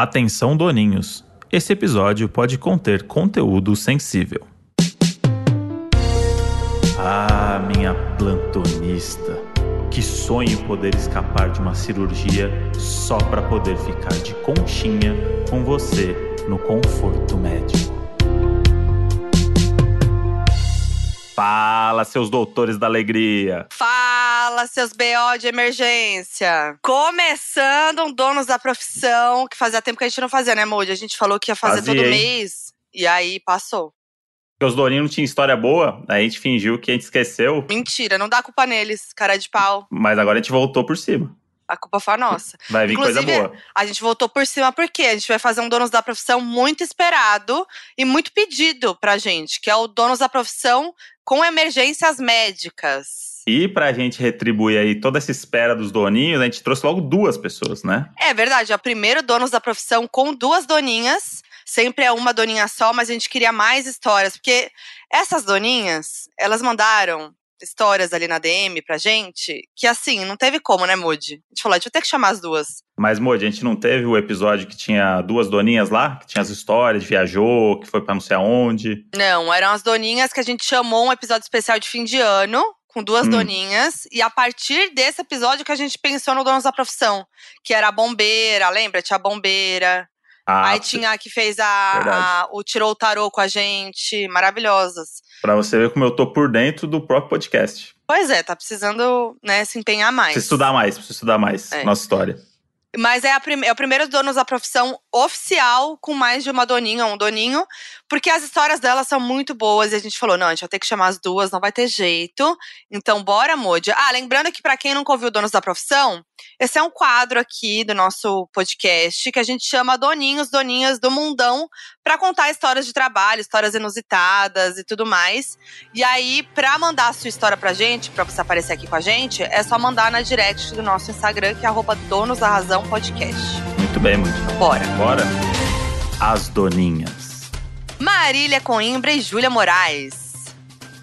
Atenção, doninhos! Esse episódio pode conter conteúdo sensível. Ah, minha plantonista! Que sonho poder escapar de uma cirurgia só para poder ficar de conchinha com você no conforto médico. Fala, seus doutores da alegria! Fala, seus BO de emergência! Começando um Donos da Profissão, que fazia tempo que a gente não fazia, né, Moody? A gente falou que ia fazer Fazia, todo hein? mês, e aí passou. Porque os doninhos não tinham história boa, aí a gente fingiu que a gente esqueceu, Mentira, não dá culpa neles, cara de pau. mas agora a gente voltou por cima. A culpa foi nossa. Vai vir coisa Inclusive, boa. A gente voltou por cima porque a gente vai fazer um Donos da Profissão muito esperado e muito pedido pra gente, que é o Donos da Profissão com emergências médicas. E pra gente retribuir aí toda essa espera dos doninhos, a gente trouxe logo duas pessoas, né? É verdade, é o primeiro Donos da Profissão com duas doninhas. Sempre é uma doninha só, mas a gente queria mais histórias, porque essas doninhas, elas mandaram histórias ali na DM pra gente, que assim, não teve como, né, Moody? A gente falou, a gente vai ter que chamar as duas. Mas, Moody, a gente não teve o episódio que tinha duas doninhas lá? Que tinha as histórias, viajou, que foi pra não sei aonde. Não, eram as doninhas que a gente chamou um episódio especial de fim de ano, com duas Hum. doninhas, e a partir desse episódio que a gente pensou no Donos da Profissão, que era a bombeira, lembra? Tinha a bombeira. Ah, Aí tinha a que fez a, a- o Tirou o Tarô com a gente, maravilhosas. Pra você ver como eu tô por dentro do próprio podcast. Pois é, tá precisando né, se empenhar mais. Precisa estudar mais, precisa estudar mais. É. Nossa história. Mas é, a prime- é o primeiro Donos da Profissão oficial com mais de uma doninha um doninho, porque as histórias delas são muito boas e a gente falou: não, a gente vai ter que chamar as duas, não vai ter jeito. Então, bora, Moody. Ah, lembrando que pra quem nunca ouviu Donos da Profissão, esse é um quadro aqui do nosso podcast que a gente chama Doninhos, Doninhas do Mundão pra contar histórias de trabalho, histórias inusitadas e tudo mais. E aí, pra mandar a sua história pra gente, pra você aparecer aqui com a gente, é só mandar na direct do nosso Instagram, que é arroba Donos da Razão Podcast. Muito bem, Moody. Bora. Bora? As doninhas. Marília Coimbra e Júlia Moraes.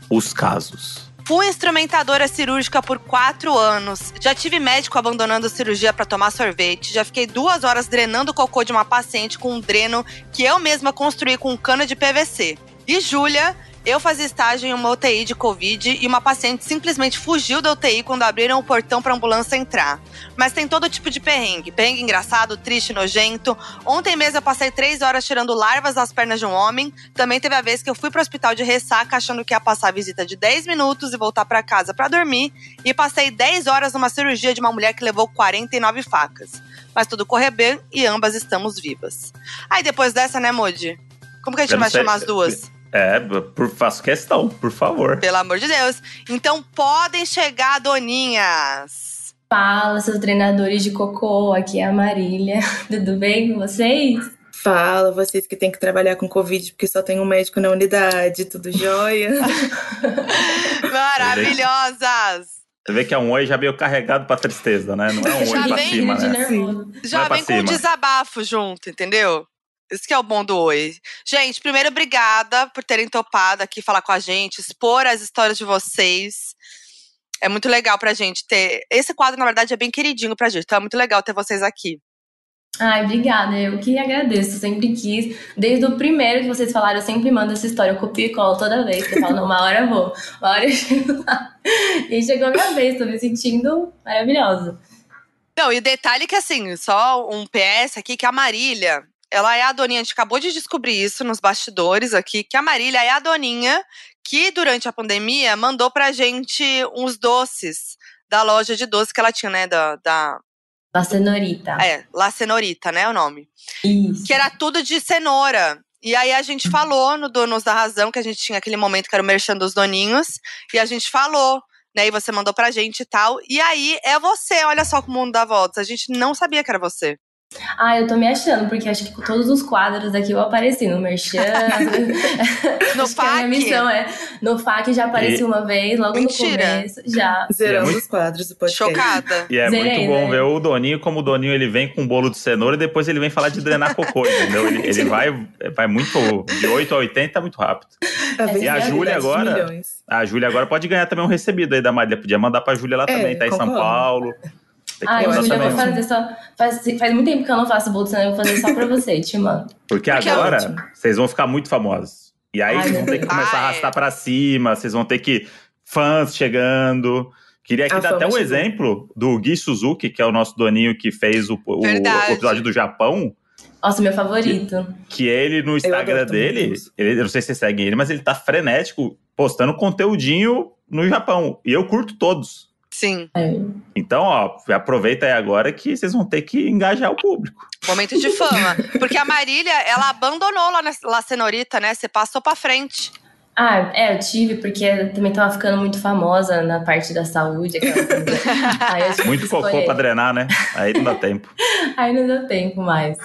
Os casos. Fui instrumentadora cirúrgica por quatro anos. Já tive médico abandonando cirurgia pra tomar sorvete. Já fiquei duas horas drenando o cocô de uma paciente com um dreno que eu mesma construí com um cano de PVC. E Júlia, eu fazia estágio em uma UTI de Covid e uma paciente simplesmente fugiu da UTI quando abriram o portão pra ambulância entrar. Mas tem todo tipo de perrengue. Perrengue engraçado, triste, nojento. Ontem mesmo eu passei três horas tirando larvas das pernas de um homem. Também teve a vez que eu fui pro hospital de ressaca achando que ia passar a visita de 10 minutos e voltar pra casa pra dormir. E passei 10 horas numa cirurgia de uma mulher que levou 49 facas. Mas tudo correu bem e ambas estamos vivas. Aí depois dessa, né, Moody? Como que a gente vai chamar as duas? É, por, faço questão, por favor. Pelo amor de Deus. Então podem chegar, doninhas. Fala, seus treinadores de cocô, aqui é a Marília. Tudo bem com vocês? Fala, vocês que têm que trabalhar com Covid porque só tem um médico na unidade, tudo jóia? Maravilhosas! Você vê que é um oi já veio carregado pra tristeza, né? Não é um Já oi pra cima, de né? nervoso. Já pra vem com um desabafo junto, entendeu? Isso que é o bom do Oi. Gente, primeiro, obrigada por terem topado aqui falar com a gente, expor as histórias de vocês. É muito legal pra gente ter. Esse quadro, na verdade, é bem queridinho pra gente, então é muito legal ter vocês aqui. Ai, obrigada. Eu que agradeço. Sempre quis. Desde o primeiro que vocês falaram, eu sempre mando essa história. Eu copio e colo toda vez. Eu falo, não, uma hora eu vou. Uma hora eu chego lá. E chegou a minha vez. Tô me sentindo maravilhosa. Não, e o detalhe que, assim, só um PS aqui, que a Marília, ela é a doninha, a gente acabou de descobrir isso nos bastidores aqui, que a Marília é a doninha que, durante a pandemia, mandou pra gente uns doces da loja de doces que ela tinha, né, da, da La Cenorita. é, La Cenorita, né, o nome. Isso. Que era tudo de cenoura. E aí a gente falou no Donos da Razão, que a gente tinha aquele momento que era o merchan dos doninhos, e a gente falou, né, e você mandou pra gente e tal. E aí é você, olha só como o mundo dá voltas. A gente não sabia que era você. Ah, eu tô me achando, porque acho que com todos os quadros aqui eu apareci no Merchan. No acho que a minha missão é. No FAQ já apareci E- uma vez, logo Mentira. no começo. Já. Zerando muito- os quadros do podcast. Chocada. E é Zerei, muito bom né? ver o Doninho, como o Doninho ele vem com um bolo de cenoura e depois ele vem falar de drenar cocô, entendeu? Ele, ele vai, vai muito. De 8 a 80 muito rápido. E a Júlia agora? milhões. A Júlia agora pode ganhar também um recebido aí da Marília. Podia mandar pra Júlia lá É, também, tá em São. Paulo. Que Ai, Júlia, eu vou fazer só. Faz, faz muito tempo que eu não faço bolo de cenoura, eu vou fazer só pra você, te mando. Porque Porque é agora ótimo. vocês vão ficar muito famosos. E aí Ai, vocês vão ter que começar a Ah, é. arrastar pra cima, vocês vão ter que. Fãs chegando. Queria aqui A dar fama até um chegou. exemplo do Gui Suzuki, que é o nosso doninho que fez o, o- o episódio do Japão. Nossa, meu favorito. Que ele, no Instagram dele, ele, eu não sei se vocês seguem ele, mas ele tá frenético postando conteúdinho no Japão. E eu curto todos. Sim, É. Então, ó, aproveita aí agora que vocês vão ter que engajar o público. momento de fama. Porque a Marília, ela abandonou lá na Cenorita, né? Você passou pra frente. Ah, é, eu tive, porque eu também tava ficando muito famosa na parte da saúde. Muito cocô escolher. pra drenar, né? Aí não dá tempo. Aí não deu tempo mais.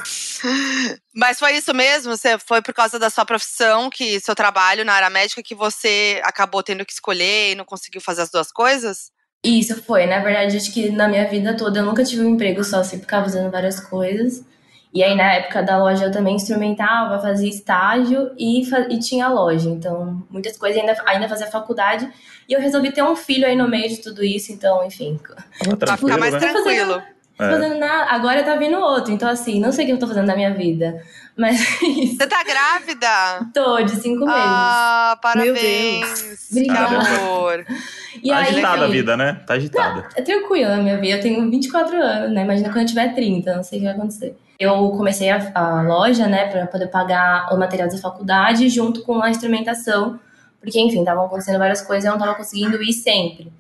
Mas foi isso mesmo? Você foi por causa da sua profissão, que seu trabalho na área médica, que você acabou tendo que escolher e não conseguiu fazer as duas coisas? Isso foi, na verdade, acho que na minha vida toda eu nunca tive um emprego só, sempre ficava fazendo várias coisas. E aí, na época da loja, eu também instrumentava, fazia estágio e, fa- e tinha loja. Então, muitas coisas, ainda, ainda fazia faculdade. E eu resolvi ter um filho aí no meio de tudo isso. Então, enfim, Pra ficar mais né? tranquilo. Tô fazendo nada. Agora tá vindo outro. Então, assim, não sei o que eu tô fazendo na minha vida. Mas é isso. Você tá grávida? Tô de cinco meses. Ah, Meu parabéns. Obrigada. Amor. e Tá aí, agitada a enfim, vida, né? Tá agitada. É tranquila a minha vida. Eu tenho 24 anos, né? Imagina quando eu tiver 30, não sei o que vai acontecer. Eu comecei a, a loja, né, pra poder pagar o material da faculdade junto com a instrumentação, porque, enfim, estavam acontecendo várias coisas e eu não tava conseguindo ir sempre.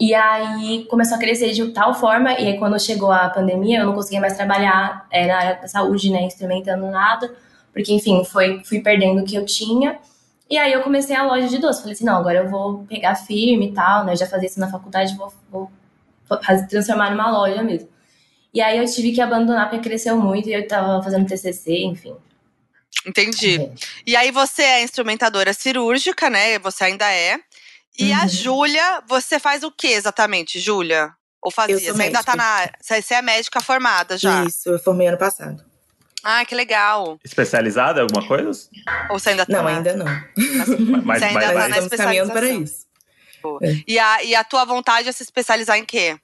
E aí começou a crescer de tal forma, e aí quando chegou a pandemia, eu não conseguia mais trabalhar é, na área da saúde, né, instrumentando nada, porque, enfim, foi, fui perdendo o que eu tinha. E aí eu comecei a loja de doce. Falei assim, não, agora eu vou pegar firme e tal, né? Eu já fazia isso na faculdade, vou, vou fazer, transformar numa loja mesmo. E aí eu tive que abandonar porque cresceu muito e eu tava fazendo TCC, enfim. Entendi. É. E aí você é instrumentadora cirúrgica, né? Você ainda é. E a Uhum. Júlia, você faz o que exatamente, Júlia? Ou fazia? Eu sou você ainda tá médica. na. Você é médica formada já. Isso, eu formei ano passado. Ah, que legal. Especializada em alguma coisa? Ou você ainda tá Não, na- ainda não. Mas, Você ainda mas- tá Mas na estamos caminhando para isso. E a, e a tua vontade é se especializar em quê?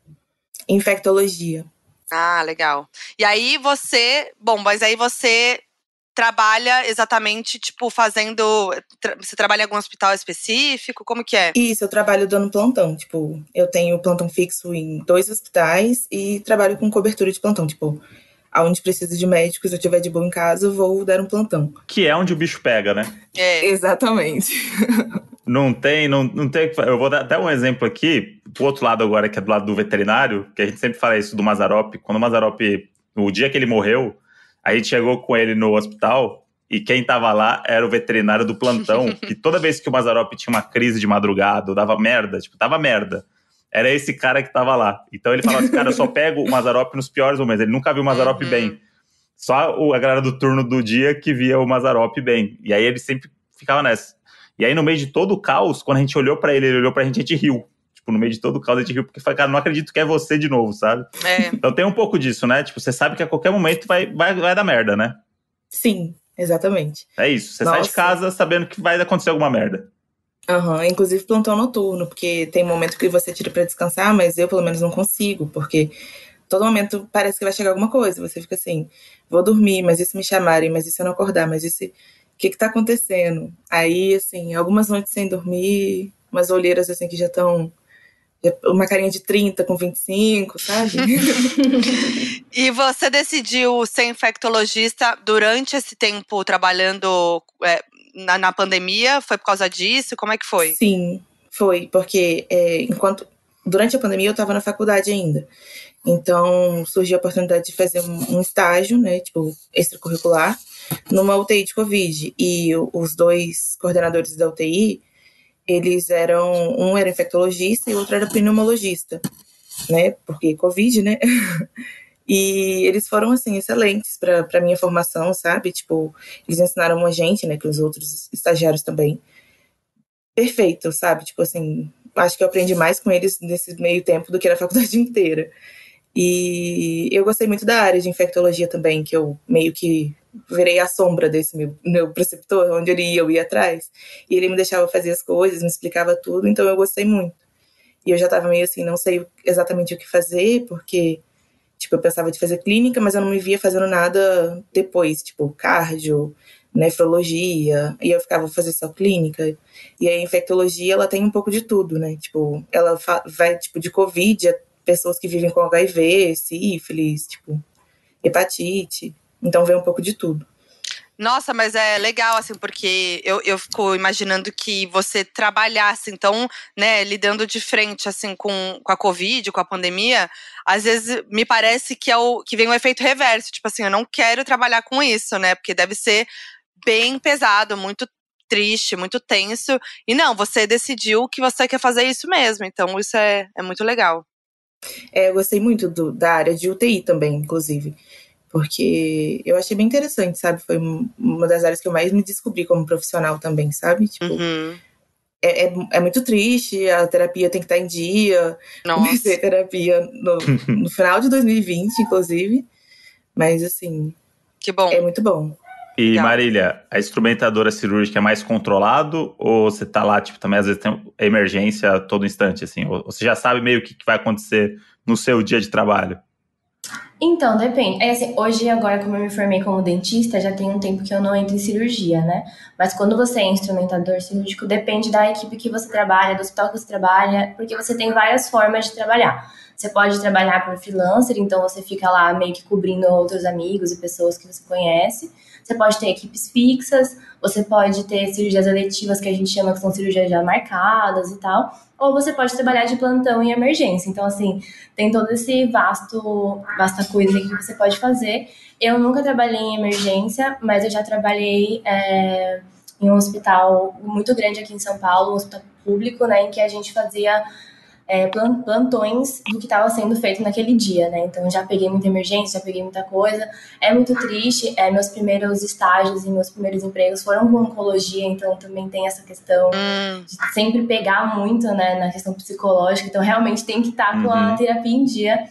Infectologia. Ah, legal. E aí você. Bom, mas aí você trabalha exatamente, tipo, fazendo. tra- Você trabalha em algum hospital específico? Como que é? Isso, eu trabalho dando plantão. Tipo, eu tenho plantão fixo em dois hospitais e trabalho com cobertura de plantão. Tipo, aonde precisa de médicos, se eu tiver de boa em casa, eu vou dar um plantão. que é onde o bicho pega, né? É. Exatamente. Não tem, não, não tem. o Eu vou dar até um exemplo aqui, pro outro lado agora, que é do lado do veterinário, que a gente sempre fala isso do Mazarop. Quando o Mazarop, no dia que ele morreu, a gente chegou com ele no hospital e quem tava lá era o veterinário do plantão. que toda vez que o Mazarop tinha uma crise de madrugada, ou dava merda, tipo, tava merda. Era esse cara que tava lá. Então ele falava assim, cara, eu só pego o Mazarop nos piores momentos. Ele nunca viu o Mazarop Uhum. bem. Só a galera do turno do dia que via o Mazarop bem. E aí ele sempre ficava nessa. E aí, no meio de todo o caos, quando a gente olhou pra ele, ele olhou pra gente, a gente riu. Tipo, no meio de todo o caos, a gente riu, porque foi, cara, não acredito que é você de novo, sabe? É. Então tem um pouco disso, né? Tipo, você sabe que a qualquer momento vai, vai, vai dar merda, né? Sim, exatamente. É isso. Você sai de Nossa. casa sabendo que vai acontecer alguma merda. Aham, inclusive plantão noturno, porque tem momento que você tira pra descansar, mas eu pelo menos não consigo, porque todo momento parece que vai chegar alguma coisa. Você fica assim, vou dormir, mas e se me chamarem, mas e se eu não acordar, mas e se. O que que tá acontecendo? Aí, assim, algumas noites sem dormir, umas olheiras assim que já estão. Uma carinha de 30 com 25, sabe? E você decidiu ser infectologista durante esse tempo trabalhando é, na, na pandemia? Foi por causa disso? Como é que foi? Sim, foi, porque é, enquanto durante a pandemia eu estava na faculdade ainda. Então surgiu a oportunidade de fazer um, um estágio, né, tipo, extracurricular, numa UTI de Covid. E os dois coordenadores da UTI, eles eram. Um era infectologista e outro era pneumologista, né? Porque Covid, né? E eles foram, assim, excelentes para a minha formação, sabe? Tipo, eles ensinaram a gente, né? Que os outros estagiários também perfeito, sabe? Tipo assim, acho que eu aprendi mais com eles nesse meio tempo do que na faculdade inteira. E eu gostei muito da área de infectologia também, que eu meio que virei a sombra desse meu, meu preceptor, onde ele ia, eu ia atrás. E ele me deixava fazer as coisas, me explicava tudo, então eu gostei muito. E eu já tava meio assim, não sei exatamente o que fazer, porque, tipo, eu pensava de fazer clínica, mas eu não me via fazendo nada depois, tipo, cardio, nefrologia, e eu ficava, fazer só clínica. E a infectologia, ela tem um pouco de tudo, né? Tipo, ela vai, tipo, de Covid pessoas que vivem com HIV, sífilis, tipo, hepatite. Então vem um pouco de tudo. Nossa, mas é legal, assim, porque eu, eu fico imaginando que você trabalhasse, então, né, lidando de frente, assim, com, com a Covid, com a pandemia, às vezes me parece que é o que vem o um efeito reverso. Tipo assim, eu não quero trabalhar com isso, né? Porque deve ser bem pesado, muito triste, muito tenso. E não, você decidiu que você quer fazer isso mesmo. Então, isso é, é muito legal. É, eu gostei muito do, da área de UTI também, inclusive porque eu achei bem interessante, sabe? Foi uma das áreas que eu mais me descobri como profissional também, sabe? Tipo, uhum. é, é, é, muito triste, a terapia tem que estar em dia. Nossa. Comecei terapia no, no final de 2020, inclusive. Mas, assim. Que bom. É muito bom. E Legal. Marília, a instrumentadora cirúrgica é mais controlado ou você tá lá, tipo, também às vezes tem emergência a todo instante, assim? Ou você já sabe meio o que vai acontecer no seu dia de trabalho? Então, depende. É assim, hoje, agora, como eu me formei como dentista, já tem um tempo que eu não entro em cirurgia, né? Mas quando você é instrumentador cirúrgico, depende da equipe que você trabalha, do hospital que você trabalha, porque você tem várias formas de trabalhar. Você pode trabalhar por freelancer, então você fica lá meio que cobrindo outros amigos e pessoas que você conhece. Você pode ter equipes fixas, você pode ter cirurgias eletivas, que a gente chama que são cirurgias já marcadas e tal ou você pode trabalhar de plantão em emergência. Então, assim, tem todo esse vasto, vasta coisa que você pode fazer. Eu nunca trabalhei em emergência, mas eu já trabalhei é, em um hospital muito grande aqui em São Paulo, um hospital público, né, em que a gente fazia é, plantões do que estava sendo feito naquele dia, né? Então já peguei muita emergência, já peguei muita coisa. É muito triste. É, meus primeiros estágios e meus primeiros empregos foram com oncologia, então também tem essa questão hum. de sempre pegar muito, né, na questão psicológica. Então realmente tem que estar com a uhum. terapia em dia.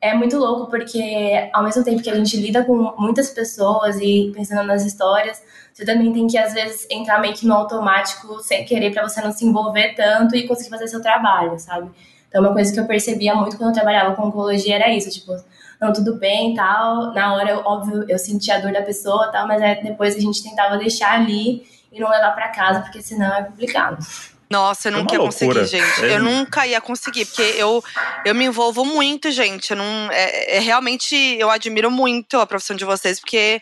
É muito louco porque ao mesmo tempo que a gente lida com muitas pessoas e pensando nas histórias, você também tem que, às vezes, entrar meio que no automático sem querer para você não se envolver tanto e conseguir fazer seu trabalho, sabe? Então, uma coisa que eu percebia muito quando eu trabalhava com oncologia era isso, tipo, não, tudo bem tal. Na hora, óbvio, eu sentia a dor da pessoa tal, mas aí depois a gente tentava deixar ali e não levar para casa, porque senão é complicado. Nossa, eu é nunca ia conseguir, gente. É. Eu nunca ia conseguir, porque eu, eu me envolvo muito, gente. Eu não, é, é, realmente, eu admiro muito a profissão de vocês, porque,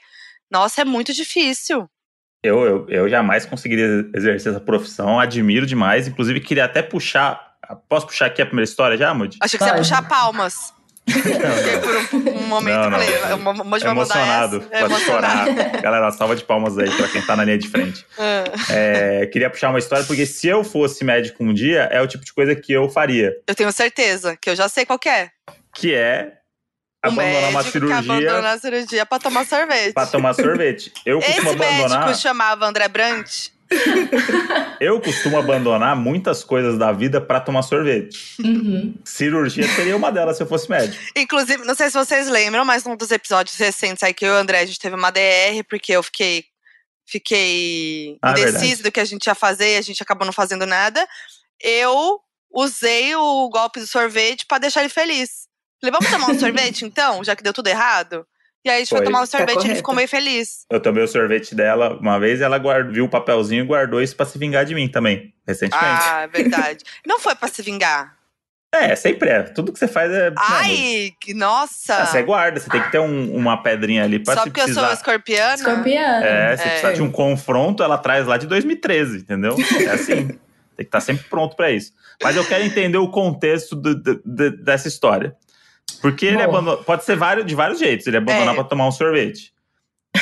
nossa, é muito difícil. Eu, eu, eu jamais conseguiria exercer essa profissão, admiro demais. Inclusive, queria até puxar. Posso puxar aqui a primeira história já, Moody? Achei que você ia puxar palmas. Não, por um, momento não, não. falei, uma, uma, é emocionado, pode é chorar. Galera, salva de palmas aí pra quem tá na linha de frente. É. É, queria puxar uma história, porque se eu fosse médico um dia, é o tipo de coisa que eu faria. Eu tenho certeza, que eu já sei qual é. Que é abandonar uma cirurgia. Abandonar a cirurgia pra tomar sorvete. Pra tomar sorvete. Eu costumo Esse abandonar. médico chamava André Brant. eu costumo abandonar muitas coisas da vida para tomar sorvete. Uhum. Cirurgia seria uma delas se eu fosse médico. Inclusive, não sei se vocês lembram, mas num dos episódios recentes aí que eu e o André a gente teve uma DR, porque eu fiquei fiquei ah, indecisa do que a gente ia fazer e a gente acabou não fazendo nada. Eu usei o golpe do sorvete para deixar ele feliz. Falei, vamos tomar um sorvete então, já que deu tudo errado? E aí a gente foi, foi tomar um tá sorvete tá e ele ficou meio feliz. Eu tomei o sorvete dela uma vez ela guard, viu o papelzinho e guardou isso pra se vingar de mim também, recentemente. Ah, é verdade. Não foi pra se vingar. É, sempre é. Tudo que você faz é. Ai, que nossa! Ah, você guarda, você tem que ter um, uma pedrinha ali pra Só porque precisar. eu sou escorpiana? Escorpiana. É, se é. precisar de um confronto, ela traz lá de 2013, entendeu? É assim. tem que estar sempre pronto para isso. Mas eu quero entender o contexto do, do, do, dessa história. Porque ele abandonou. Pode ser vários, de vários jeitos. Ele abandonar é. para tomar um sorvete.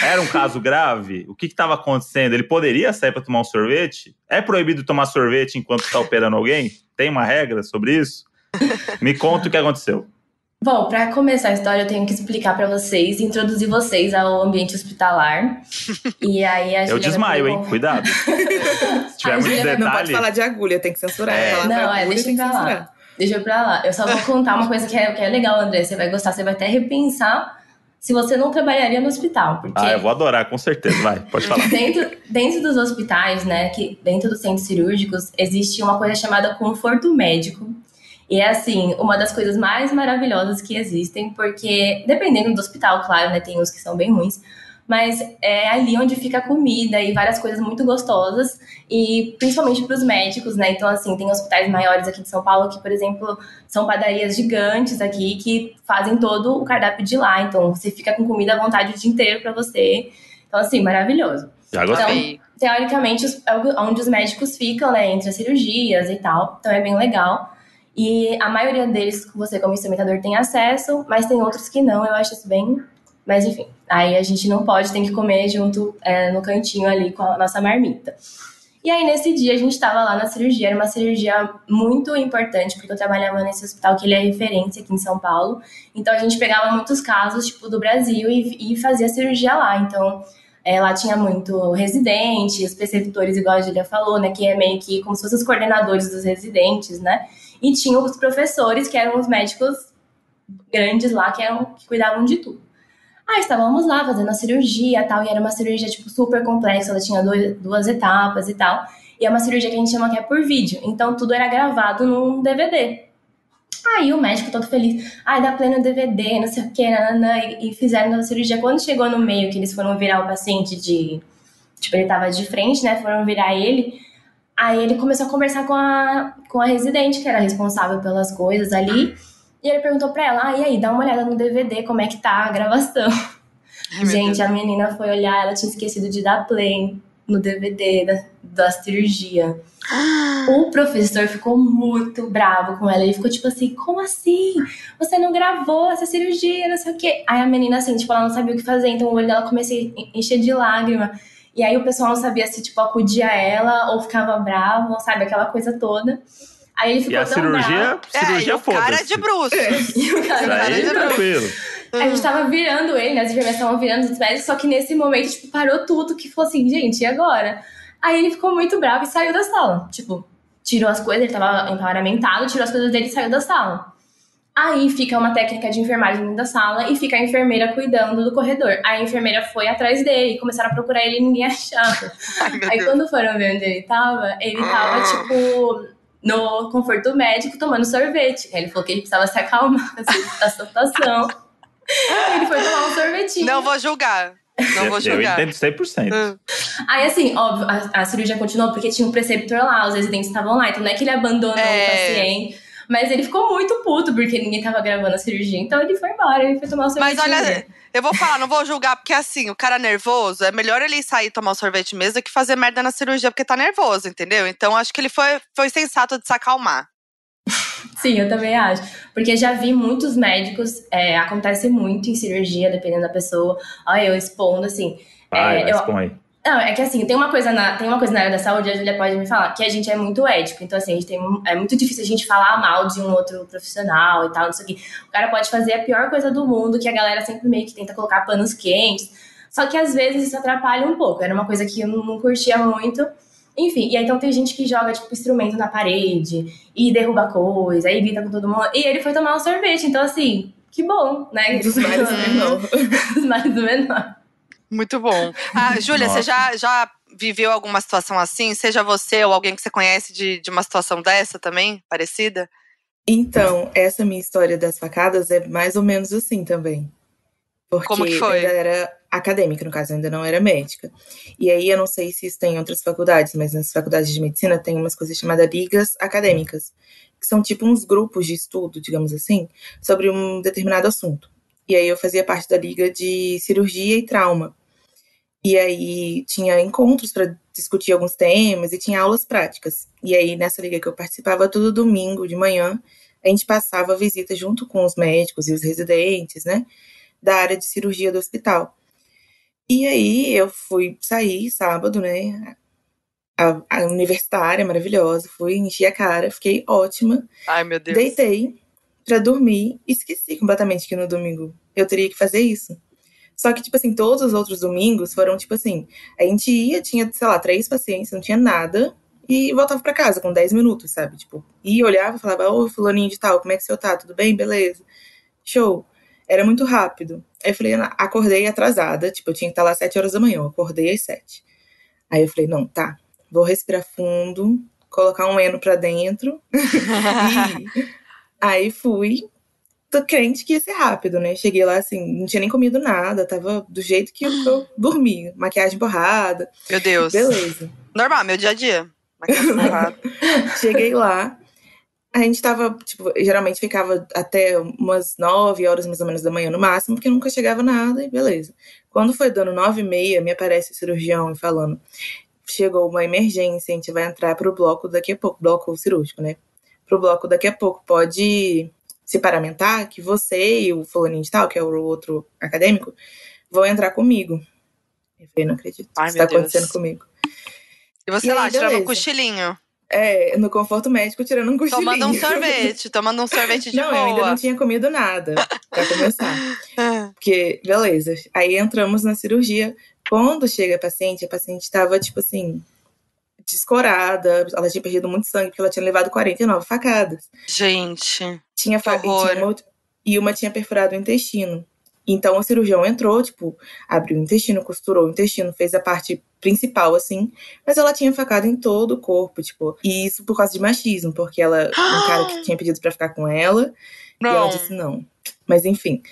Era um caso grave? O que estava acontecendo? Ele poderia sair para tomar um sorvete? É proibido tomar sorvete enquanto está operando alguém? Tem uma regra sobre isso? Me conta o que aconteceu. Bom, para começar a história, eu tenho que explicar para vocês, introduzir vocês ao ambiente hospitalar. e aí a Eu desmaio, hein? Cuidado. Se tiver muito detalhe... Não pode falar de agulha, tem que censurar. É. Não, é, deixa eu falar. Deixa eu pra lá. Eu só vou contar uma coisa que é, que é legal, André. Você vai gostar, você vai até repensar se você não trabalharia no hospital. Porque ah, eu vou adorar, com certeza. Vai, pode falar. dentro, dentro dos hospitais, né, que dentro dos centros cirúrgicos, existe uma coisa chamada conforto médico. E é assim, uma das coisas mais maravilhosas que existem, porque dependendo do hospital, claro, né, tem uns que são bem ruins, mas é ali onde fica a comida e várias coisas muito gostosas, e principalmente para os médicos, né? Então, assim, tem hospitais maiores aqui de São Paulo que, por exemplo, são padarias gigantes aqui que fazem todo o cardápio de lá. Então, você fica com comida à vontade o dia inteiro para você. Então, assim, maravilhoso. Já gostei. Então, teoricamente, é onde os médicos ficam, né, entre as cirurgias e tal. Então, é bem legal. E a maioria deles, você como instrumentador tem acesso, mas tem outros que não. Eu acho isso bem mas enfim, aí a gente não pode, tem que comer junto é, no cantinho ali com a nossa marmita. E aí nesse dia a gente estava lá na cirurgia, era uma cirurgia muito importante, porque eu trabalhava nesse hospital que ele é referência aqui em São Paulo. Então a gente pegava muitos casos, tipo, do Brasil e, e fazia cirurgia lá. Então é, lá tinha muito residente, os preceptores, igual a Julia falou, né, que é meio que como se fossem os coordenadores dos residentes, né? E tinha os professores, que eram os médicos grandes lá, que, eram, que cuidavam de tudo. Aí estávamos lá fazendo a cirurgia tal, e era uma cirurgia, tipo, super complexa, ela tinha dois, duas etapas e tal. E é uma cirurgia que a gente chama que é por vídeo, então tudo era gravado num DVD. Aí o médico todo feliz, ai, dá pleno DVD, não sei o que, nananã, e, e fizeram a cirurgia. Quando chegou no meio, que eles foram virar o paciente de. Tipo, ele tava de frente, né? Foram virar ele. Aí ele começou a conversar com a, com a residente, que era responsável pelas coisas ali. E ele perguntou pra ela, ah, e aí, dá uma olhada no DVD, como é que tá a gravação. Ai, Gente, a menina foi olhar, ela tinha esquecido de dar play no DVD da, da cirurgia. O professor ficou muito bravo com ela. Ele ficou tipo assim: como assim? Você não gravou essa cirurgia, não sei o quê. Aí a menina, assim, tipo, ela não sabia o que fazer, então o olho dela começou a encher de lágrima. E aí o pessoal não sabia se, tipo, acudia ela ou ficava bravo, sabe? Aquela coisa toda. Aí ele ficou e a cirurgia, bravo. cirurgia é, foda cara de bruxo. E o cara, Isso aí, de bruxo. tranquilo. A gente tava virando ele, né? As enfermeiras estavam virando os médicos, só que nesse momento, tipo, parou tudo, que falou assim, gente, e agora? Aí ele ficou muito bravo e saiu da sala. Tipo, tirou as coisas, ele tava emparamentado, tirou as coisas dele e saiu da sala. Aí fica uma técnica de enfermagem dentro da sala e fica a enfermeira cuidando do corredor. Aí a enfermeira foi atrás dele, começaram a procurar ele e ninguém achava. Ai, Aí Deus. quando foram ver onde ele tava, ele tava, tipo, no conforto médico tomando sorvete. Aí ele falou que ele precisava se acalmar assim, da situação. ele foi tomar um sorvetinho. Não vou julgar. Não vou eu julgar. entendo 100%. Hum. Aí, assim, óbvio, a, a cirurgia continuou porque tinha um preceptor lá, os residentes estavam lá, então não é que ele abandonou É. o paciente. Mas ele ficou muito puto porque ninguém tava gravando a cirurgia. Então ele foi embora, ele foi tomar o Mas sorvete. olha, eu vou falar, não vou julgar, porque assim, o cara nervoso, é melhor ele sair e tomar um sorvete mesmo do que fazer merda na cirurgia porque tá nervoso, entendeu? Então acho que ele foi, foi sensato de se acalmar. Sim, eu também acho. Porque já vi muitos médicos, é, acontece muito em cirurgia, dependendo da pessoa. Olha, eu expondo, assim. Vai, é, eu, expõe. Não, é que assim, tem uma coisa na, tem uma coisa na área da saúde, a Julia pode me falar, que a gente é muito ético. Então, assim, a gente tem, é muito difícil a gente falar mal de um outro profissional e tal, não sei o quê. O cara pode fazer a pior coisa do mundo, que a galera sempre meio que tenta colocar panos quentes. Só que às vezes isso atrapalha um pouco. Era uma coisa que eu não, não curtia muito. Enfim, e aí então tem gente que joga, tipo, instrumento na parede e derruba coisa, aí grita com todo mundo. E ele foi tomar um sorvete, então assim, que bom, né? Dos males o menor. Dos males do menor. Muito bom. Ah, Júlia, você já, já viveu alguma situação assim? Seja você ou alguém que você conhece de, de uma situação dessa também, parecida? Então, essa minha história das facadas é mais ou menos assim também. Porque Como que foi? eu ainda era acadêmica, no caso, eu ainda não era médica. E aí eu não sei se isso tem em outras faculdades, mas nas faculdades de medicina tem umas coisas chamadas ligas acadêmicas, que são tipo uns grupos de estudo, digamos assim, sobre um determinado assunto. E aí eu fazia parte da liga de cirurgia e trauma. E aí tinha encontros para discutir alguns temas e tinha aulas práticas. E aí nessa liga que eu participava todo domingo de manhã, a gente passava a visita junto com os médicos e os residentes, né, da área de cirurgia do hospital. E aí eu fui sair sábado, né, a, a universitária maravilhosa, fui enchi a cara, fiquei ótima, Ai, meu Deus. deitei pra dormir e esqueci completamente que no domingo eu teria que fazer isso. Só que, tipo assim, todos os outros domingos foram, tipo assim, a gente ia, tinha, sei lá, três pacientes, não tinha nada, e voltava pra casa com 10 minutos, sabe? Tipo, ia, olhava e falava, ô, fulaninho de tal, como é que você tá? Tudo bem? Beleza. Show. Era muito rápido. Aí eu falei, acordei atrasada, tipo, eu tinha que estar lá às 7 horas da manhã, eu acordei às 7. Aí eu falei, não, tá, vou respirar fundo, colocar um eno pra dentro e Aí fui, tô crente que ia ser rápido, né? Cheguei lá assim, não tinha nem comido nada, tava do jeito que eu dormi, maquiagem borrada. Meu Deus. Beleza. Normal, meu dia a dia. Maquiagem borrada. Cheguei lá, a gente tava, tipo, geralmente ficava até umas 9 horas mais ou menos da manhã no máximo, porque nunca chegava nada e beleza. Quando foi dando 9 e meia, me aparece o cirurgião falando: chegou uma emergência, a gente vai entrar pro bloco daqui a pouco, bloco cirúrgico, né? Pro bloco daqui a pouco, pode se paramentar que você e o fulaninho de tal, que é o outro acadêmico, vão entrar comigo. Eu falei, não acredito. Ai, Isso tá acontecendo comigo. E você E lá, aí, tirando um cochilinho. É, no conforto médico, tirando um cochilinho. Tomando um sorvete. tomando um sorvete de não, eu ainda boa. não tinha comido nada, pra começar. Porque, beleza. Aí entramos na cirurgia. Quando chega a paciente, a paciente tava, tipo assim, descorada. Ela tinha perdido muito sangue, porque ela tinha levado 49 facadas. Gente. Tinha fa- Que e, uma, e tinha perfurado o intestino. Então o cirurgião entrou, tipo, abriu o intestino, costurou o intestino, fez a parte principal, assim, mas ela tinha facada em todo o corpo, tipo, e isso por causa de machismo, porque ela, um cara que tinha pedido pra ficar com ela, e ela Não. disse não. Mas enfim.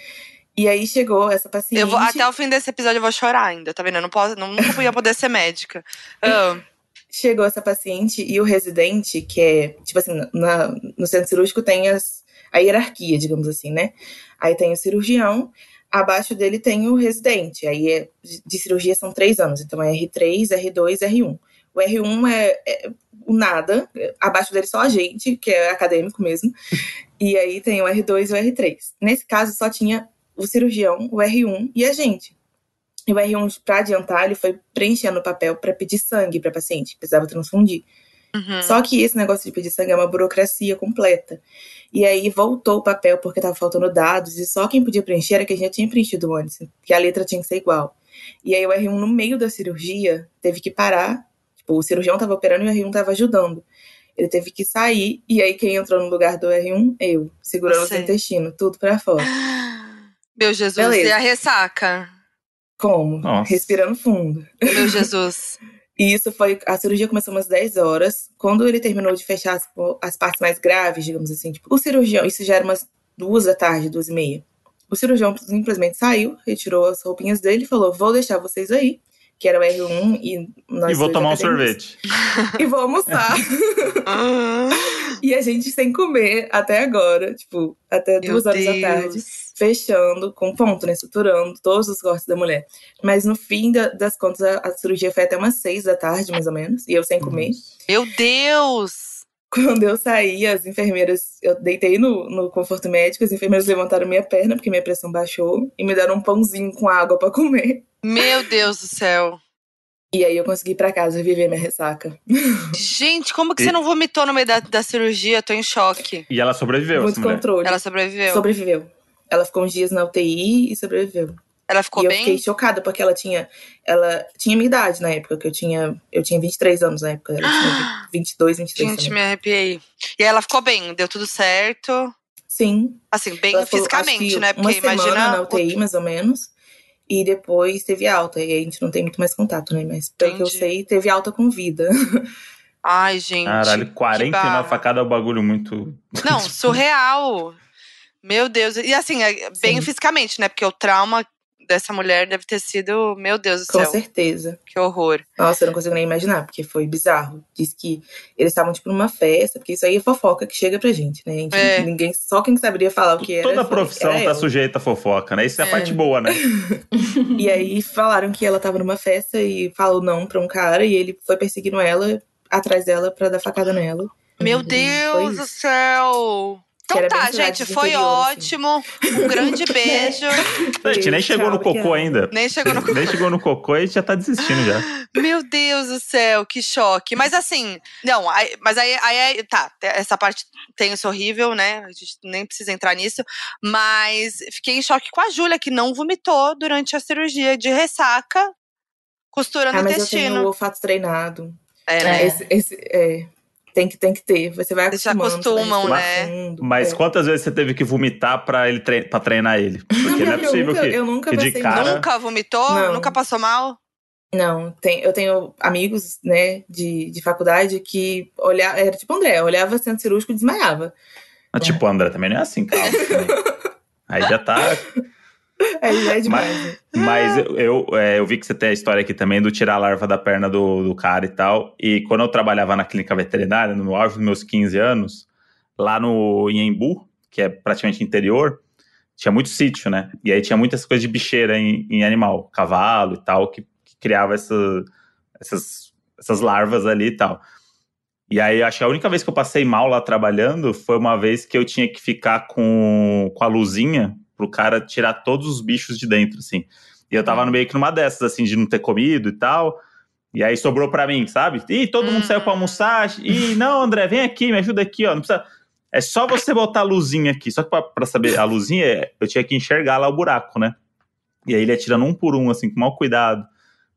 E aí chegou essa paciente. Vou, até o fim desse episódio eu vou chorar ainda, tá vendo? Eu não posso, não, nunca ia poder ser médica. Ah, chegou essa paciente e o residente, que é, tipo assim, na, no centro cirúrgico tem as, a hierarquia, digamos assim, né? Aí tem o cirurgião, abaixo dele tem o residente. Aí é, de cirurgia são três anos, então é R3, R2, R1. O R1 é, é o nada, abaixo dele só a gente, que é acadêmico mesmo. E aí tem o R2 e o R3. Nesse caso só tinha o cirurgião, o R1 e a gente. E o R1, pra adiantar, ele foi preenchendo o papel pra pedir sangue pra paciente, precisava transfundir. uhum. Só que esse negócio de pedir sangue é uma burocracia completa. E aí voltou o papel porque tava faltando dados, e só quem podia preencher era quem já tinha preenchido antes, que a letra tinha que ser igual. E aí o R1, no meio da cirurgia, teve que parar. Tipo, o cirurgião tava operando e o R1 tava ajudando. Ele teve que sair, e aí quem entrou no lugar do R1? Eu, segurando Você. os intestinos, tudo pra fora. Meu Jesus, Beleza. e a ressaca? Como? Nossa. Respirando fundo. Meu Jesus. E isso foi. A cirurgia começou umas 10 horas. Quando ele terminou de fechar as, as partes mais graves, digamos assim, tipo, o cirurgião, isso já era umas duas da tarde, duas e meia. O cirurgião simplesmente saiu, retirou as roupinhas dele e falou: Vou deixar vocês aí, que era o R1 e nós E vou tomar um sorvete. E vou almoçar. e a gente sem comer até agora, tipo, até Meu duas horas da tarde Deus. fechando, com ponto, né? Estruturando todos os cortes da mulher. Mas no fim da- das contas, a, a cirurgia foi até umas seis da tarde, mais ou menos, e eu sem comer. Meu Deus. Quando eu saí, as enfermeiras, eu deitei no, no conforto médico, as enfermeiras levantaram minha perna, porque minha pressão baixou, e me deram um pãozinho com água pra comer. Meu Deus do céu. E aí eu consegui ir pra casa viver minha ressaca. Gente, como que E- você não vomitou no meio da, da cirurgia? Tô em choque. E ela sobreviveu, Muito controle. Ela sobreviveu. Sobreviveu. Ela ficou uns dias na UTI e sobreviveu. Ela ficou e eu bem? fiquei chocada, porque ela tinha. Ela tinha minha idade na época, que eu tinha. Eu tinha 23 anos na época. Ela tinha 22, 23 Gente, também. me arrepiei. E ela ficou bem, deu tudo certo. Sim. Assim, bem Ela fisicamente, né? Uma Porque semana imagina. na UTI, mais ou menos. E depois teve alta. E a gente não tem muito mais contato, né? Mas pelo que eu sei, teve alta com vida. Ai, gente. Caralho, que 49 barra. facadas é um bagulho muito. Não, surreal. Meu Deus. E assim, é bem Sim. fisicamente, né? Porque o trauma dessa mulher deve ter sido, meu Deus do Com céu, certeza. que horror. Nossa, eu não consigo nem imaginar, porque foi bizarro. Diz que eles estavam, tipo, numa festa, porque isso aí é fofoca que chega pra gente, né? A gente- É. Ninguém, só quem saberia falar o que era. Toda profissão era tá ela. sujeita a fofoca, né? Isso é a É. parte boa, né? E aí falaram que ela tava numa festa e falou não pra um cara e ele foi perseguindo ela, atrás dela pra dar facada nela. Meu foi Deus do céu. Que Então tá, gente, foi interior, assim. ótimo. Um grande beijo. A gente nem chegou no Tchau, cocô obrigada. ainda. Nem chegou no Nem chegou no cocô e já tá desistindo já. Meu Deus do céu, que choque. Mas assim, não, aí- mas aí, aí, tá, essa parte tem isso horrível, né? A gente nem precisa entrar nisso. Mas fiquei em choque com a Júlia, que não vomitou durante a cirurgia de ressaca, costurando Ah, o mas eu tenho intestino. o olfato treinado. É, né? É. Esse, esse- é, tem, que, tem que ter. Você vai Eles já acostumando. você vai acostumam, né? fundo. Mas É. quantas vezes você teve que vomitar pra, ele tre pra treinar ele? Porque não é Eu possível nunca- que. Eu nunca que de passei cara-. Nunca vomitou? Não. Nunca passou mal? Não, tem, eu tenho amigos, né, de, de faculdade que olhava, era tipo André, olhava centro cirúrgico e desmaiava. Mas, tipo, o André também não é assim, calma. Aí já tá. Já é demais. né? Mas eu, eu, é, eu vi que você tem a história aqui também do tirar a larva da perna do, do cara e tal. E quando eu trabalhava na clínica veterinária, no auge dos meus 15 anos, lá no Inhambu, que é praticamente interior, tinha muito sítio, né? E aí tinha muitas coisas de bicheira em, em animal, cavalo e tal, que, que criava essa, essas, essas larvas ali e tal. E aí, acho que a única vez que eu passei mal lá trabalhando foi uma vez que eu tinha que ficar com, com a luzinha pro cara tirar todos os bichos de dentro, assim. E eu tava no meio que numa dessas, assim, de não ter comido e tal. E aí sobrou pra mim, sabe? Ih, todo mundo saiu pra almoçar. Ih, não, André, vem aqui, me ajuda aqui, ó. Não precisa. É só você botar a luzinha aqui. Só que pra, pra saber a luzinha, eu tinha que enxergar lá o buraco, né? E aí ele ia tirando um por um, assim, com mau cuidado.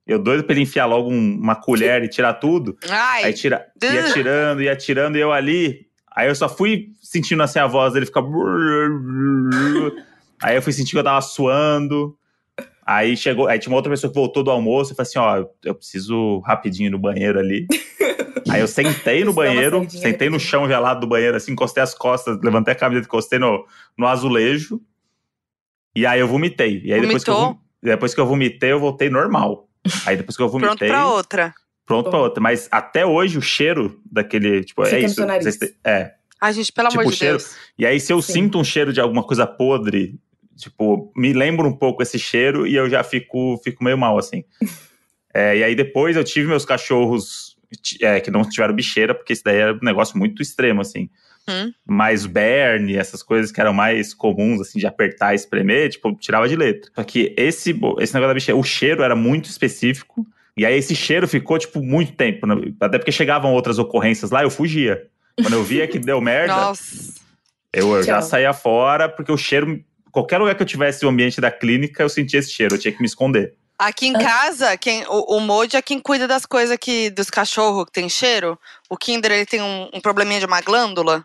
Eu doido pra ele enfiar logo um- uma colher e tirar tudo. Ai, Aí tira, ia Ugh. tirando, ia tirando, e eu ali. Aí eu só fui sentindo assim a voz dele ficar. Aí eu fui sentir que eu tava suando. Aí chegou, aí tinha uma outra pessoa que voltou do almoço e falou assim: ó, eu preciso rapidinho no banheiro ali. Aí eu sentei no banheiro, sentei no chão gelado do banheiro, assim, encostei as costas, levantei a camiseta, encostei no, no azulejo. E aí eu vomitei. E aí depois que, eu, depois que eu vomitei, eu voltei normal. Aí depois que eu pronto vomitei pra outra. pronto pra Bom. outra. Mas até hoje o cheiro daquele, tipo, Fica é isso. nariz. é. Ai, gente, pelo Tipo, amor de cheiro- Deus. E aí, se eu Sim. sinto um cheiro de alguma coisa podre, tipo, me lembra um pouco esse cheiro e eu já fico, fico meio mal, assim. É, e aí depois eu tive meus cachorros é, que não tiveram bicheira, porque isso daí era um negócio muito extremo, assim. Hum. Mas Berne, essas coisas que eram mais comuns, assim, de apertar e espremer, tipo, tirava de letra. Só que esse, esse negócio da bicheira, o cheiro era muito específico. E aí esse cheiro ficou, tipo, muito tempo. né? Até porque chegavam outras ocorrências lá, eu fugia. Quando eu via que deu merda, Nossa. eu, eu já saía fora, porque o cheiro. Qualquer lugar que eu tivesse no ambiente da clínica, eu sentia esse cheiro, eu tinha que me esconder. Aqui em casa, quem, o, o Moji é quem cuida das coisas que, dos cachorros que tem cheiro. O Kinder, ele tem um, um probleminha de uma glândula.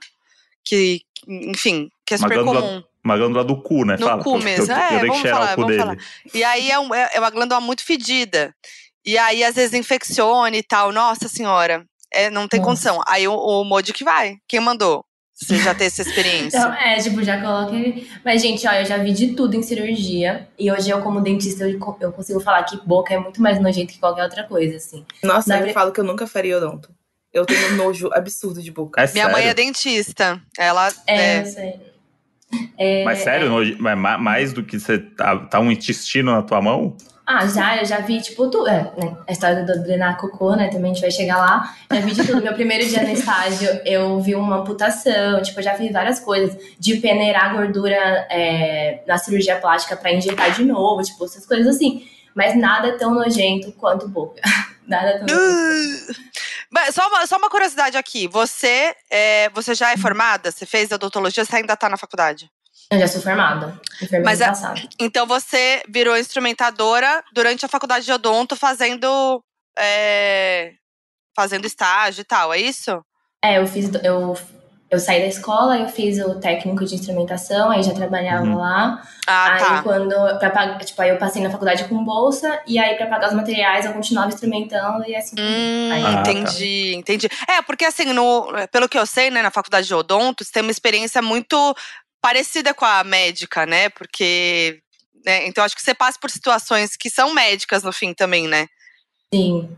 Que, enfim, que é Uma super glândula comum. Uma glândula do cu, né? No Fala, cu mesmo. Eu, eu, É, tenho que vamos cheirar falar, o cu vamos dele. falar. E aí é, um- é é uma glândula muito fedida. E aí, às vezes, infecciona e tal. Nossa senhora. É, não tem Nossa. condição. Aí o, o Moji que vai. Quem mandou? Você já tem essa experiência. Então, é, tipo, já coloca ele. Mas, gente, ó, eu já vi de tudo em cirurgia. E hoje eu, como dentista, eu, co- eu consigo falar que boca é muito mais nojento que qualquer outra coisa, assim. Nossa, Na eu falo que eu nunca faria odonto. Eu tenho um nojo absurdo de boca. É Minha sério? mãe é dentista. Ela. É, é, eu sei. É, Mas sério, ma- mais do que você tá, tá um intestino na tua mão? Ah, já, eu já vi, tipo, tudo. É, né, a história do drenar cocô, né? Também a gente vai chegar lá. Já vi de tudo. Meu primeiro dia no estágio, eu vi uma amputação, tipo, eu já fiz várias coisas. De peneirar gordura é, na cirurgia plástica pra injetar de novo, tipo, essas coisas assim. Mas nada tão nojento quanto boca. nada tão nojento. Mas Só uma, só uma curiosidade aqui. Você, é, você já é formada? Você fez odontologia? Você ainda tá na faculdade? Eu já sou formada. Mas é-. Então você virou instrumentadora durante a faculdade de odonto, fazendo. é, fazendo estágio e tal, é isso? É, eu fiz. Eu, eu saí da escola, eu fiz o técnico de instrumentação, aí já trabalhava Uhum. lá. Ah, aí tá. quando. Pra, pagar- tipo, aí eu passei na faculdade com bolsa, e aí pra pagar os materiais eu continuava instrumentando e assim. Hum, Aí- Ah, tá. entendi, entendi. É, porque assim, no, pelo que eu sei, né, na faculdade de odonto, você tem uma experiência muito parecida com a médica, né? Porque. né, então acho que você passa por situações que são médicas no fim também, né? Sim.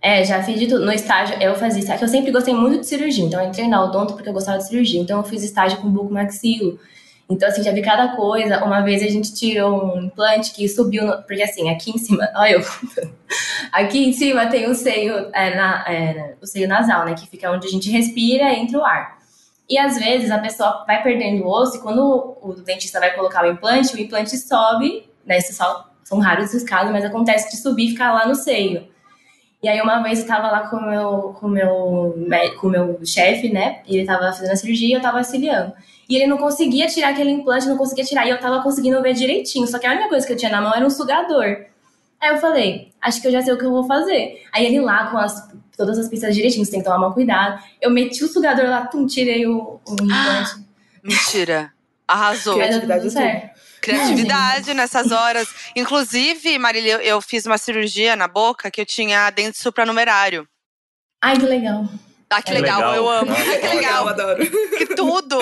É, já fiz de tudo. No estágio, eu fazia estágio, eu sempre gostei muito de cirurgia. Então, eu entrei na odonto porque eu gostava de cirurgia. Então, eu fiz estágio com bucomaxilo. Então, assim, já vi cada coisa. Uma vez a gente tirou um implante que subiu, no- porque assim, aqui em cima, olha eu. Aqui em cima tem o seio, é, na- é, o seio nasal, né? Que fica onde a gente respira e entra o ar. E às vezes a pessoa vai perdendo o osso e quando o, dentista vai colocar o implante, o implante sobe, né? Isso só, são raros os casos, mas acontece de subir e ficar lá no seio. E aí uma vez eu tava lá com o meu, com meu, com meu chefe, né? E ele tava fazendo a cirurgia e eu tava auxiliando. E ele não conseguia tirar aquele implante, não conseguia tirar. E eu tava conseguindo ver direitinho. Só que a única coisa que eu tinha na mão era um sugador. Aí eu falei, acho que eu já sei o que eu vou fazer. Aí ele lá com as, todas as pistas direitinho, você tem que tomar muito cuidado. Eu meti o sugador lá, tum, tirei o, o implante. Mentira. Arrasou. Criatividade é. Criatividade nessas horas. Inclusive, Marília, eu, eu fiz uma cirurgia na boca que eu tinha dente supranumerário. Ai, que legal. Ah, que Que legal, legal. eu amo. Ah, que legal. Eu adoro. Que tudo!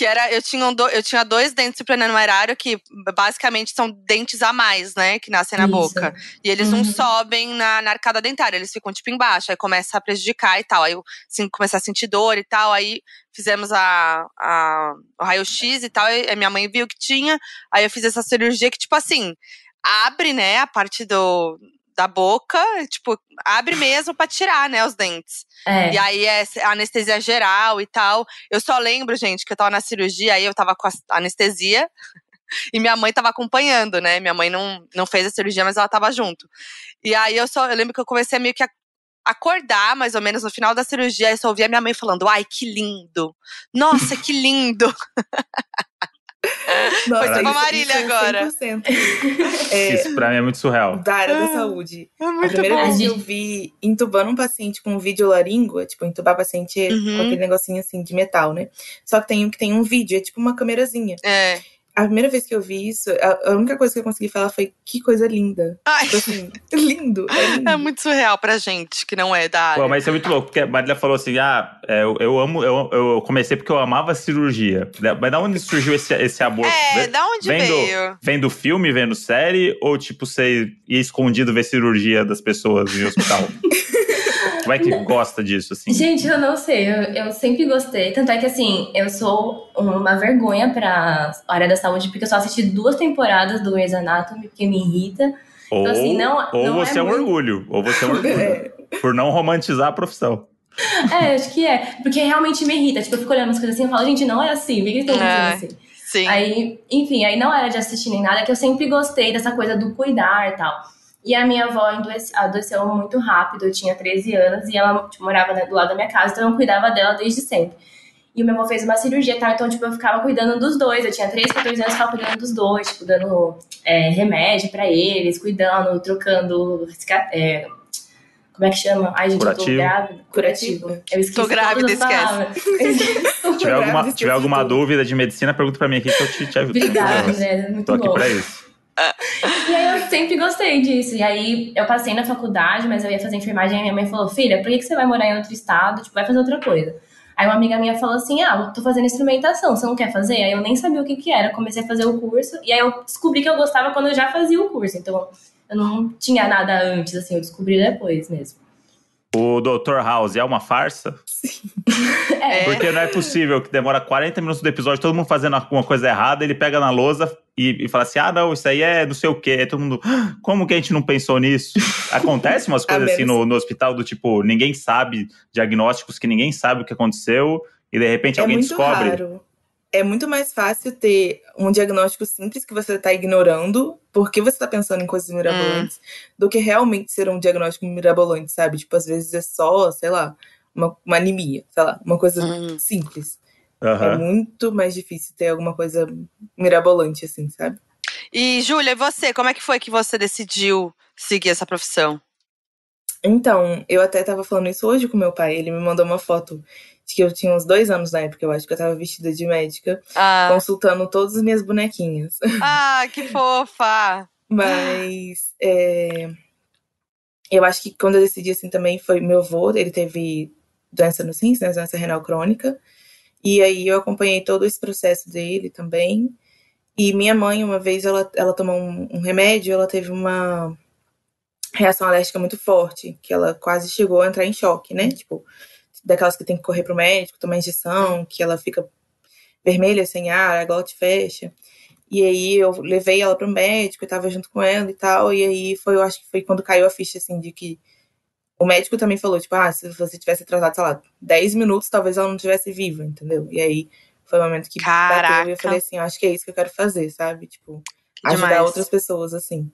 Que era, eu tinha, um do, eu tinha dois dentes supranumerário que basicamente são dentes a mais, né? Que nascem na Isso. boca. E eles não Uhum. sobem na, na arcada dentária, eles ficam tipo embaixo, aí começa a prejudicar e tal. Aí eu assim, comecei a sentir dor e tal, aí fizemos a, a, o raio-x e tal, e a minha mãe viu que tinha, aí eu fiz essa cirurgia que, tipo assim, abre, né, a parte do, da boca, tipo, abre mesmo pra tirar, né, os dentes. É. E aí é anestesia geral e tal. Eu só lembro, gente, que eu tava na cirurgia, aí eu tava com a anestesia. E minha mãe tava acompanhando, né? Minha mãe não, não fez a cirurgia, mas ela tava junto. E aí eu só eu lembro que eu comecei a meio que a acordar, mais ou menos, no final da cirurgia, eu só ouvia minha mãe falando: Ai, que lindo! Nossa, que lindo! Nossa, tipo Marília é agora. 100%. É, Isso pra mim é muito surreal. da área da saúde. É A primeira bom. vez que eu vi entubando um paciente com videolaríngua, tipo, entubar paciente Uhum. com aquele negocinho assim de metal, né? Só que tem um que tem um vídeo, é tipo uma câmerazinha. É. A primeira vez que eu vi isso, a, a única coisa que eu consegui falar foi que coisa linda. Ai, Tipo assim, lindo, é lindo. é muito surreal pra gente que não é da área. Pô, mas isso é muito louco, porque a Marília falou assim: ah, é, eu, eu amo, eu, eu comecei porque eu amava cirurgia. Mas da onde surgiu esse, esse amor? É, da onde vem do- veio? Vem do filme, vem do série, ou tipo, você ia escondido ver cirurgia das pessoas em hospital? Como é que gosta disso, assim? Gente, eu não sei, eu, eu sempre gostei. Tanto é que, assim, eu sou uma vergonha pra área da saúde, porque eu só assisti duas temporadas do Grey's Anatomy, porque me irrita. Ou, assim, não- ou não você é é, um muito- orgulho, ou você é um orgulho. É. Por não romantizar a profissão. É, acho que é. Porque realmente me irrita. Tipo, eu fico olhando as coisas assim e falo, gente, não é assim, por que eles estão É. fazendo assim? Sim. Aí, enfim, aí não era de assistir nem nada, que eu sempre gostei dessa coisa do cuidar e tal. E a minha avó adoece- adoeceu muito rápido, eu tinha 13 anos, e ela tipo, morava né, do lado da minha casa, então eu cuidava dela desde sempre. E o meu avô fez uma cirurgia e tal, então, tipo, eu ficava cuidando dos dois. Eu tinha 13, 14 anos, ficava cuidando dos dois, tipo, dando é, remédio pra eles, cuidando, trocando. é, como é que chama? Ai, gente, eu Curativo. tô grávida. Curativo. Eu esqueci Tô grávida, esquece. Se tiver alguma, tiver alguma dúvida de medicina, pergunta pra mim aqui que eu te, te ajudo. Obrigada, né? Muito Tô aqui bom. pra isso. E aí eu sempre gostei disso. E aí eu passei na faculdade, mas eu ia fazer enfermagem e minha mãe falou: Filha, por que, que você vai morar em outro estado? Tipo, vai fazer outra coisa. Aí uma amiga minha falou assim: Ah, eu tô fazendo instrumentação, você não quer fazer? Aí eu nem sabia o que que era, comecei a fazer o curso. E aí eu descobri que eu gostava quando eu já fazia o curso. Então eu não tinha nada antes, assim, eu descobri depois mesmo. O Dr. House é uma farsa? É. Porque não é possível que demora 40 minutos do episódio, todo mundo fazendo alguma coisa errada, ele pega na lousa e, e fala assim: ah, não, isso aí é não sei o quê. Aí todo mundo, "Ah, como que a gente não pensou nisso? Acontece umas coisas assim no, no hospital do tipo, ninguém sabe, diagnósticos que ninguém sabe o que aconteceu, e de repente É alguém muito descobre. raro. É muito mais fácil ter um diagnóstico simples que você tá ignorando porque você tá pensando em coisas mirabolantes do que realmente ser um diagnóstico mirabolante, sabe? Tipo, às vezes é só, sei lá, uma, uma anemia, sei lá, uma coisa Hum. simples. Aham. É muito mais difícil ter alguma coisa mirabolante, assim, sabe? E, Júlia, e você? Como é que foi que você decidiu seguir essa profissão? Então, eu até tava falando isso hoje com meu pai. Ele me mandou uma foto de que eu tinha uns dois anos na época, eu acho que eu tava vestida de médica, Ah, consultando todas as minhas bonequinhas. ah que fofa! Mas é, eu acho que quando eu decidi assim também foi meu avô, ele teve doença nos rins, né, doença renal crônica. E aí eu acompanhei todo esse processo dele também. E minha mãe, uma vez, ela, ela tomou um, um remédio, ela teve uma reação alérgica muito forte, que ela quase chegou a entrar em choque, né? Tipo, daquelas que tem que correr pro médico, tomar injeção, que ela fica vermelha, sem ar, a glote fecha. E aí eu levei ela pro médico, eu tava junto com ela e tal, e aí foi, eu acho que foi quando caiu a ficha, assim, de que o médico também falou, tipo, ah, se você tivesse atrasado, sei lá, 10 minutos, talvez ela não tivesse viva, entendeu? E aí foi o momento que bateu e Caraca. eu falei assim, acho que é isso que eu quero fazer, sabe? Tipo, ajudar Demais. outras pessoas, assim.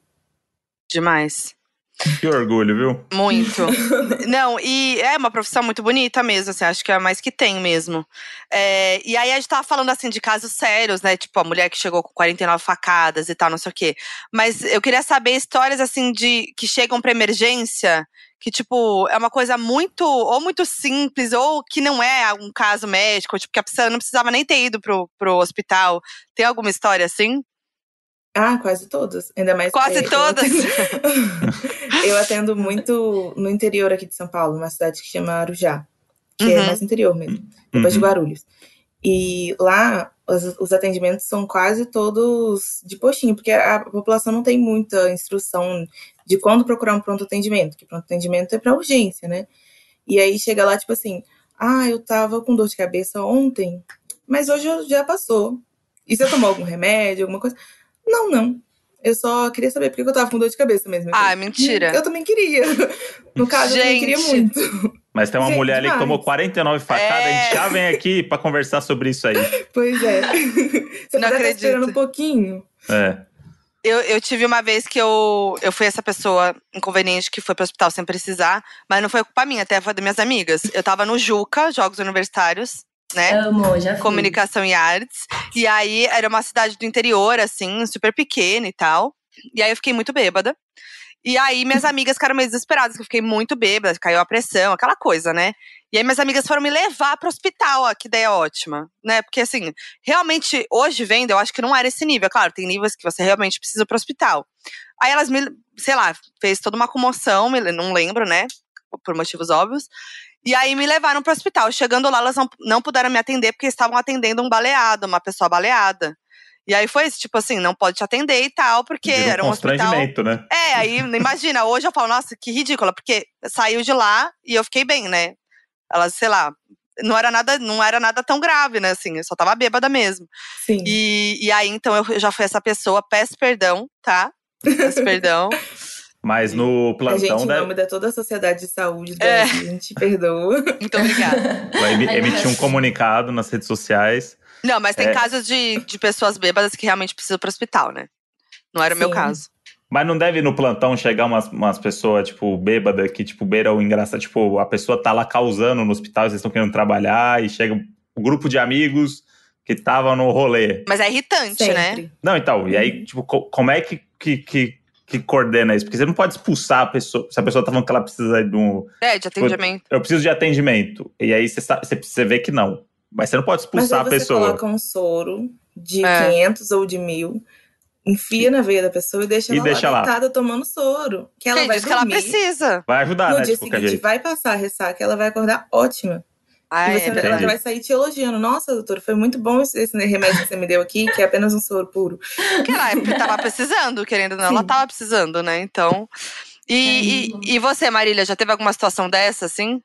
Demais. Que orgulho, viu? Muito. Não, e é uma profissão muito bonita mesmo, assim, acho que é a mais que tem mesmo. É, e aí a gente tava falando, assim, de casos sérios, né? Tipo, a mulher que chegou com 49 facadas e tal, não sei o quê. Mas eu queria saber histórias, assim, de que chegam pra emergência, que, tipo, é uma coisa muito, ou muito simples, ou que não é um caso médico, tipo, que a pessoa não precisava nem ter ido pro, pro hospital. Tem alguma história assim? Ah, quase todas. Ainda mais Quase é, eu todas? Eu atendo muito no interior aqui de São Paulo, uma cidade que chama Arujá, que é Uhum. mais interior mesmo, depois de Uhum. Guarulhos. E lá os, os atendimentos são quase todos de postinho, porque a população não tem muita instrução de quando procurar um pronto atendimento, que pronto atendimento é para urgência, né? E aí chega lá, tipo assim, ah, eu tava com dor de cabeça ontem, mas hoje já passou. E você tomou algum remédio, alguma coisa? Não, não. Eu só queria saber porque eu tava com dor de cabeça mesmo. Ah, mentira. Eu também queria. No caso, Gente. eu também queria muito. Mas tem uma Gente, mulher ali que tomou 49 facadas, é. a gente já vem aqui pra conversar sobre isso aí. Pois é. Você não acredita. esperando um pouquinho. É. Eu, eu tive uma vez que eu, eu fui essa pessoa inconveniente que foi pro hospital sem precisar, mas não foi culpa minha, até foi das minhas amigas. Eu tava no Juca, Jogos Universitários, né? Amo, já fui. Comunicação e artes. E aí era uma cidade do interior, assim, super pequena e tal. E aí eu fiquei muito bêbada. E aí minhas amigas ficaram meio desesperadas, que eu fiquei muito bêbada, caiu a pressão, aquela coisa, né? E aí minhas amigas foram me levar pro hospital, ó, que ideia ótima, né? Porque assim, realmente, hoje vendo, eu acho que não era esse nível. Claro, tem níveis que você realmente precisa ir pro hospital. Aí elas me, sei lá, fez toda uma comoção, não lembro, né? Por motivos óbvios. E aí me levaram pro hospital. Chegando lá, elas não, não puderam me atender porque estavam atendendo um baleado, uma pessoa baleada. E aí foi isso, tipo assim, não pode te atender e tal, porque era um hospital. né? É, aí imagina, hoje eu falo, nossa, que ridícula, porque saiu de lá e eu fiquei bem, né? Ela, sei lá, não era nada, não era nada tão grave, né? Assim, eu só tava bêbada mesmo. Sim. E, e aí, então, eu já fui essa pessoa, peço perdão, tá? Peço perdão. Mas no plantão. A gente, em nome de toda a sociedade de saúde do é. Brasil, a gente perdoa. Muito obrigada. Vai emitir um comunicado nas redes sociais. Não, mas tem é. casos de, de pessoas bêbadas que realmente precisam pro hospital, né? Não era o meu caso. Mas não deve no plantão chegar umas, umas pessoas, tipo, bêbada, que, tipo, beira o engraçado. Tipo, a pessoa tá lá causando no hospital, vocês estão querendo trabalhar, e chega um grupo de amigos que estavam no rolê. Mas é irritante, Sempre. né? Não, então, e aí, tipo, como é que, que, que, que, coordena isso? Porque você não pode expulsar a pessoa, se a pessoa tá falando que ela precisa de um. É, de atendimento. Tipo, eu preciso de atendimento. E aí você, você, você vê que não. Mas você não pode expulsar Mas aí a pessoa. Você coloca um soro de é. 500 ou de mil, enfia na veia da pessoa e deixa e ela deixa lá deitada tomando soro. Que ela Quem vai diz dormir. que ela precisa. Vai ajudar, no né? dia seguinte jeito. vai passar a ressaca, ela vai acordar ótima. Ah, e você, é, ela vai sair te elogiando. Nossa, doutor, foi muito bom esse, esse, remédio que você me deu aqui, que é apenas um soro puro. Porque ela tava precisando, querendo ou não, Sim. ela tava precisando, né? Então. E, é e, e, você, Marília, já teve alguma situação dessa, assim?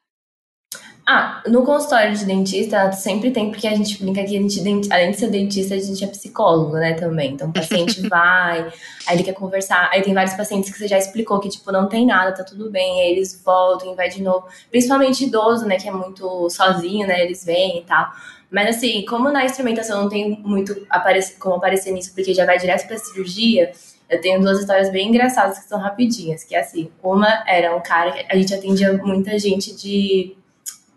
Ah, no consultório de dentista sempre tem, porque a gente brinca que a gente, além de ser dentista, a gente é psicólogo, né, também. Então o paciente vai, aí ele quer conversar, aí tem vários pacientes que você já explicou que, tipo, não tem nada, tá tudo bem, aí eles voltam e vai de novo. Principalmente idoso, né, que é muito sozinho, né, eles vêm e tal. Mas assim, como na instrumentação não tem muito como aparecer nisso, porque já vai direto pra cirurgia, eu tenho duas histórias bem engraçadas que são rapidinhas, que é assim, uma era um cara que a gente atendia muita gente de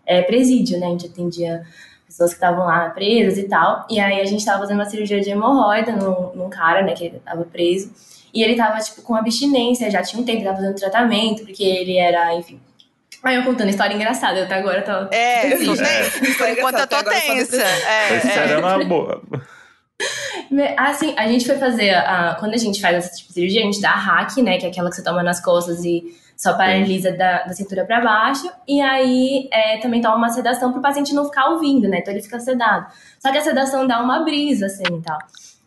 é, presídio, né? A gente atendia pessoas que estavam lá presas e tal. E aí a gente tava fazendo uma cirurgia de hemorroida num, num cara, né, que tava preso. E ele tava, tipo, com abstinência, já tinha um tempo, tava fazendo tratamento, porque ele era, enfim. Aí eu contando história engraçada, até agora tô. É, tô tensa. Por enquanto eu tô tensa. É, é. é uma boa. Assim, a gente foi fazer. A, quando a gente faz essa tipo de cirurgia, a gente dá a hack, né? Que é aquela que você toma nas costas e só paralisa da, da cintura para baixo. E aí é, também toma uma sedação para o paciente não ficar ouvindo, né? Então ele fica sedado. Só que a sedação dá uma brisa, assim e tal.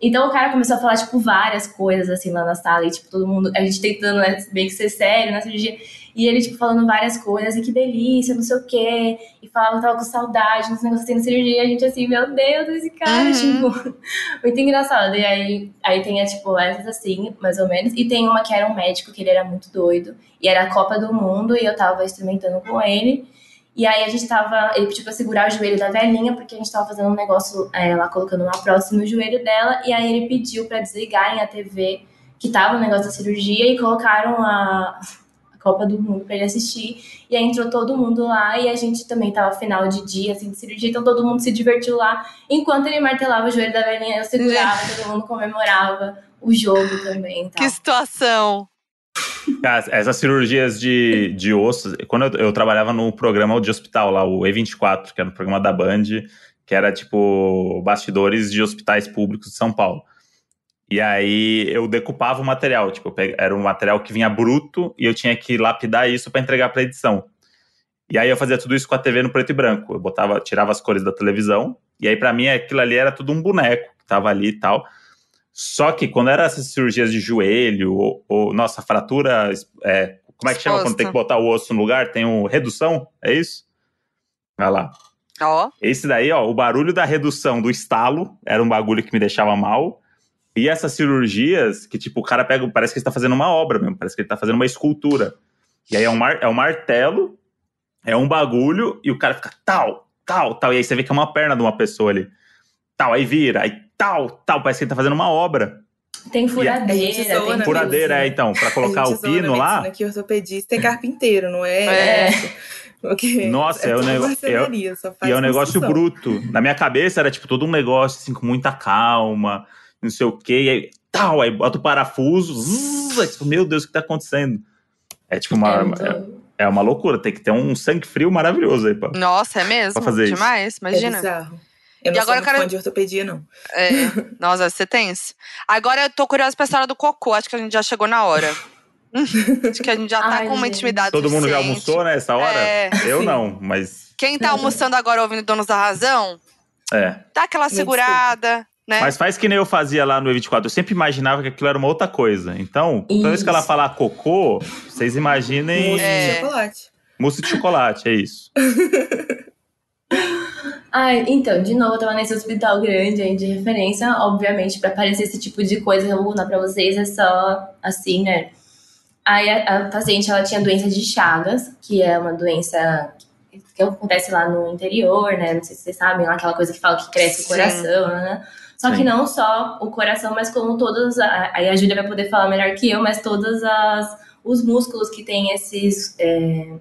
Então o cara começou a falar, tipo, várias coisas, assim, lá na sala. E, tipo, todo mundo, a gente tentando né, meio que ser sério na cirurgia. E ele, tipo, falando várias coisas, e que delícia, não sei o quê. E falava que tava com saudade, nos negócios tendo cirurgia. E a gente assim, meu Deus, esse cara, uhum. tipo, muito engraçado. E aí, aí tem, tipo, essas assim, mais ou menos. E tem uma que era um médico, que ele era muito doido. E era a Copa do Mundo, e eu tava instrumentando com ele. E aí a gente tava, ele pediu pra segurar o joelho da velhinha, porque a gente tava fazendo um negócio, é, lá colocando uma próxima no joelho dela, e aí ele pediu para desligarem a TV que tava no negócio da cirurgia e colocaram a Copa do Mundo para ele assistir. E aí entrou todo mundo lá e a gente também tava final de dia, assim, de cirurgia, então todo mundo se divertiu lá. Enquanto ele martelava o joelho da velhinha, eu segurava, todo mundo comemorava o jogo também. Que situação! essas cirurgias de, de ossos, quando eu, eu, trabalhava no programa de hospital lá, o E24, que era no programa da Band, que era tipo bastidores de hospitais públicos de São Paulo. E aí eu decupava o material, tipo, era um material que vinha bruto e eu tinha que lapidar isso para entregar para edição. E aí eu fazia tudo isso com a TV no preto e branco. Eu botava, tirava as cores da televisão, E aí, para mim, aquilo ali era tudo um boneco que tava ali e tal. Só que quando eram essas cirurgias de joelho, ou, ou nossa, fratura. É, como é que chama quando tem que botar o osso no lugar? Tem o redução? É isso? Vai lá. Ó. Esse daí, ó, o barulho da redução do estalo era um bagulho que me deixava mal. E essas cirurgias, que tipo, o cara pega, parece que ele tá fazendo uma obra mesmo, parece que ele tá fazendo uma escultura. E aí é um, mar, é um martelo, é um bagulho, e o cara fica tal, tal, tal. E aí você vê que é uma perna de uma pessoa ali. Tal, aí vira, aí tal, tal. Parece que ele tá fazendo uma obra. Tem furadeira. tem furadeira, é, então, para colocar o pino lá. Que ortopedista é carpinteiro, não é? É. Porque Nossa, é, é um negócio. É, e é um negócio bruto. Na minha cabeça era tipo todo um negócio assim com muita calma, não sei o quê. E aí, tal, aí bota o parafuso. zzz, aí, tipo, meu Deus, o que tá acontecendo? É tipo uma. É muito- É, é uma loucura. Tem que ter um sangue frio maravilhoso aí, pá. Nossa, é mesmo? Pra fazer isso. Demais, É imagina. bizarro. Eu E não agora sou quero- fã de ortopedia, não. É. Nossa, você tenso. Agora eu tô curiosa pra história do cocô. Acho que a gente já chegou na hora. Acho que a gente já tá Ai, com uma gente. intimidade Todo mundo já almoçou nessa hora? É, Eu sim. não, mas. Quem tá almoçando agora ouvindo Donos da Razão, É. dá aquela segurada, né? Mas faz que nem eu fazia lá no E24. Eu sempre imaginava que aquilo era uma outra coisa. Então, toda vez que ela Isso. falar cocô, vocês imaginem Mousse É. de chocolate. mousse de chocolate, é isso. Ai, então, de novo, eu tava nesse hospital grande aí de referência. Obviamente, pra aparecer esse tipo de coisa que eu vou contar pra vocês é só assim, né? Aí a, a paciente, ela tinha doença de Chagas, que é uma doença que acontece lá no interior, né? Não sei se vocês sabem, lá aquela coisa que fala que cresce o Sim. coração, né? Só que Sim. não só o coração, mas como todas. Aí a Júlia vai poder falar melhor que eu, mas todos as, os músculos que têm esses é,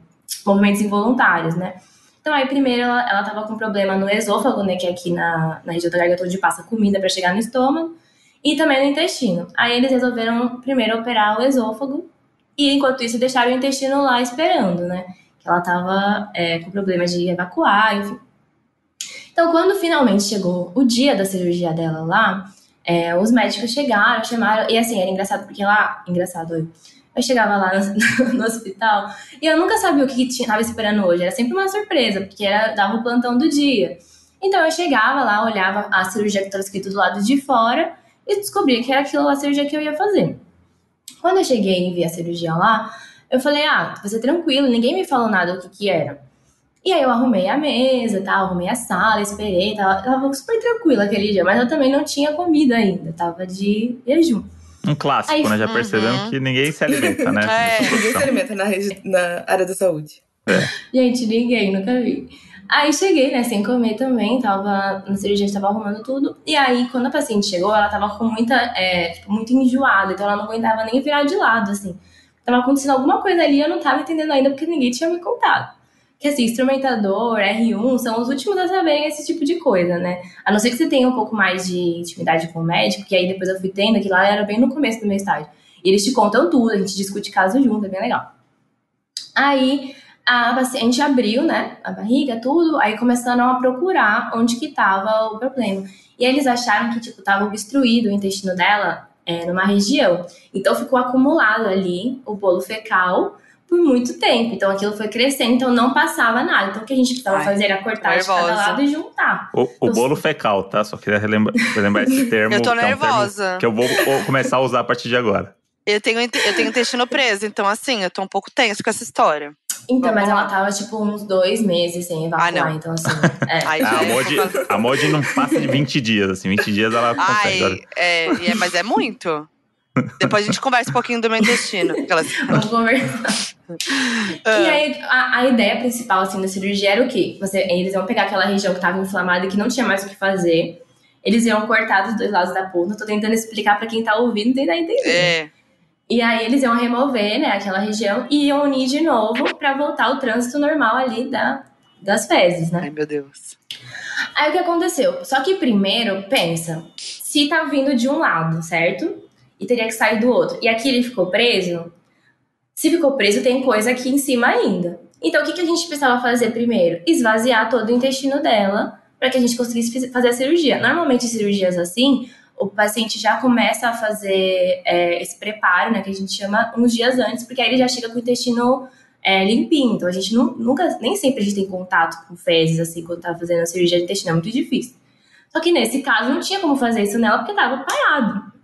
movimentos involuntários, né? Então aí primeiro ela, ela tava com problema no esôfago, né? Que é aqui na, na região da garganta onde passa comida para chegar no estômago. E também no intestino. Aí eles resolveram primeiro operar o esôfago. E enquanto isso deixaram o intestino lá esperando, né? Que ela tava é, com problema de evacuar, enfim. Então, quando finalmente chegou o dia da cirurgia dela lá, é, os médicos chegaram, chamaram. E assim, era engraçado, porque lá. Engraçado, eu, eu chegava lá no, no hospital e eu nunca sabia o que, que tinha, tava esperando hoje. Era sempre uma surpresa, porque era, dava o plantão do dia. Então eu chegava lá, olhava a cirurgia que estava escrito do lado de fora e descobria que era aquilo a cirurgia que eu ia fazer. Quando eu cheguei e vi a cirurgia lá, eu falei, ah, vai ser tranquilo, ninguém me falou nada o que que era. E aí eu arrumei a mesa, tá? arrumei a sala, esperei, tava, tava super tranquila aquele dia, mas eu também não tinha comida ainda, tava de jejum. Um clássico, Aí- né? Já Uhum. percebemos que ninguém se alimenta, né? É. Ninguém se alimenta na, regi- na área da saúde. Gente, ninguém, nunca vi. Aí cheguei, né, sem comer também, tava na cirurgia, tava arrumando tudo. E aí, quando a paciente chegou, ela tava com muita, é, tipo, muito enjoada, então ela não aguentava nem virar de lado, assim. Tava acontecendo alguma coisa ali, eu não tava entendendo ainda, porque ninguém tinha me contado. Que assim, instrumentador, R1, são os últimos a saberem esse tipo de coisa, né? A não ser que você tenha um pouco mais de intimidade com o médico, que aí depois eu fui tendo, que lá era bem no começo do meu estágio. E eles te contam tudo, a gente discute caso junto, é bem legal. Aí a paciente abriu, né, a barriga, tudo, aí começaram a procurar onde que tava o problema. E eles acharam que, tipo, tava obstruído o intestino dela é, numa região. Então ficou acumulado ali o bolo fecal por muito tempo. Então aquilo foi crescendo, então não passava nada. Então o que a gente precisava Ai, fazer era cortar de cada nervosa. lado e juntar. O, o bolo fecal, tá? Só queria relembrar, relembrar esse termo. Eu tô que é um termo nervosa. que eu vou vou começar a usar a partir de agora. Eu tenho, eu tenho intestino preso, então assim, eu tô um pouco tenso com essa história. Então, mas ela tava, tipo, uns dois meses sem evacuar. Ah, não. Então, assim, é. Ai, Ah, a Modi, a Modi não passa de 20 dias, assim. 20 dias ela consegue. Ai, é, é, mas é muito. Depois a gente conversa um pouquinho do meu intestino. Aquelas- Vamos conversar. Ah. E aí, a, a ideia principal, assim, da cirurgia era o quê? Você, eles iam pegar aquela região que estava inflamada e que não tinha mais o que fazer. Eles iam cortar dos dois lados da ponta. Tô tentando explicar pra quem tá ouvindo, tentar entender. É, E aí, eles iam remover, né, aquela região e iam unir de novo pra voltar ao trânsito normal ali da, das fezes, né? ai meu Deus. Aí, o que aconteceu? Só que primeiro, pensa, se tá vindo de um lado, certo? E teria que sair do outro. E aqui ele ficou preso. Se ficou preso, tem coisa aqui em cima ainda. Então, o que, que a gente precisava fazer primeiro? Esvaziar todo o intestino dela para que a gente conseguisse fazer a cirurgia. Normalmente, cirurgias assim, o paciente já começa a fazer é, esse preparo, né, que a gente chama uns dias antes, porque aí ele já chega com o intestino é, limpinho. Então, a gente nu- nunca, nem sempre a gente tem contato com fezes, assim, quando tá fazendo a cirurgia de intestino, é muito difícil. Só que nesse caso não tinha como fazer isso nela porque tava parado.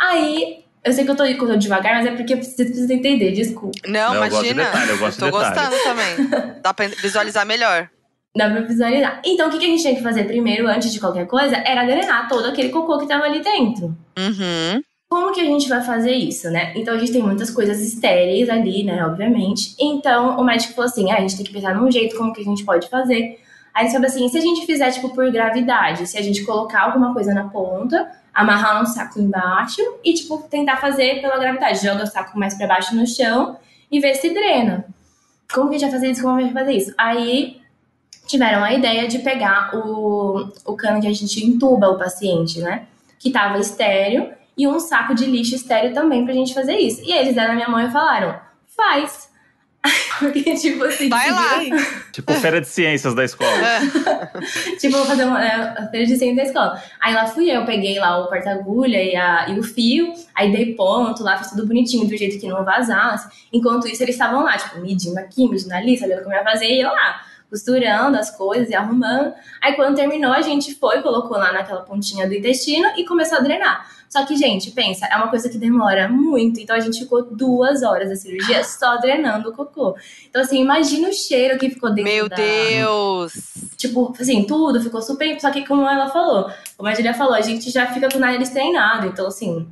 Aí, eu sei que eu tô, eu tô devagar, mas é porque você precisa entender, desculpa. Não, Não, eu gosto de imagina. detalhe, eu gosto tô de detalhe. gostando também. Dá pra visualizar melhor. Dá pra visualizar. Então, o que, que a gente tinha que fazer primeiro, antes de qualquer coisa, era drenar todo aquele cocô que tava ali dentro. Uhum. Como que a gente vai fazer isso, né? Então a gente tem muitas coisas estéreis ali, né? Obviamente. Então o médico falou assim: ah, a gente tem que pensar num jeito como que a gente pode fazer. Aí ele falou assim: se a gente fizer, tipo, por gravidade, se a gente colocar alguma coisa na ponta, amarrar um saco embaixo e, tipo, tentar fazer pela gravidade. Joga o saco mais pra baixo no chão e vê se drena. Como que a gente vai fazer isso? Como que a gente vai fazer isso? Aí tiveram a ideia de pegar o, o cano que a gente entuba o paciente, né? Que tava estéreo e um saco de lixo estéreo também pra gente fazer isso. E eles deram na minha mão e falaram: faz. Porque, tipo assim, Vai lá. Tipo feira de ciências da escola. tipo, vou fazer uma, é, feira de ciência da escola. Aí lá fui eu, peguei lá o porta-agulha e, a- e o fio, aí dei ponto lá, fiz tudo bonitinho, do jeito que não vazasse. Enquanto isso, eles estavam lá, tipo, medindo aqui, medindo ali, sabendo como ia fazer, e eu lá, costurando as coisas e arrumando. Aí quando terminou, a gente foi, colocou lá naquela pontinha do intestino e começou a drenar. Só que, gente, pensa, é uma coisa que demora muito. Então a gente ficou duas horas da cirurgia só drenando o cocô. Então, assim, imagina o cheiro que ficou dentro Meu da... Deus. Tipo, assim, tudo ficou super. Só que, como ela falou, como a Julia falou, a gente já fica com o nariz treinado. Então, assim,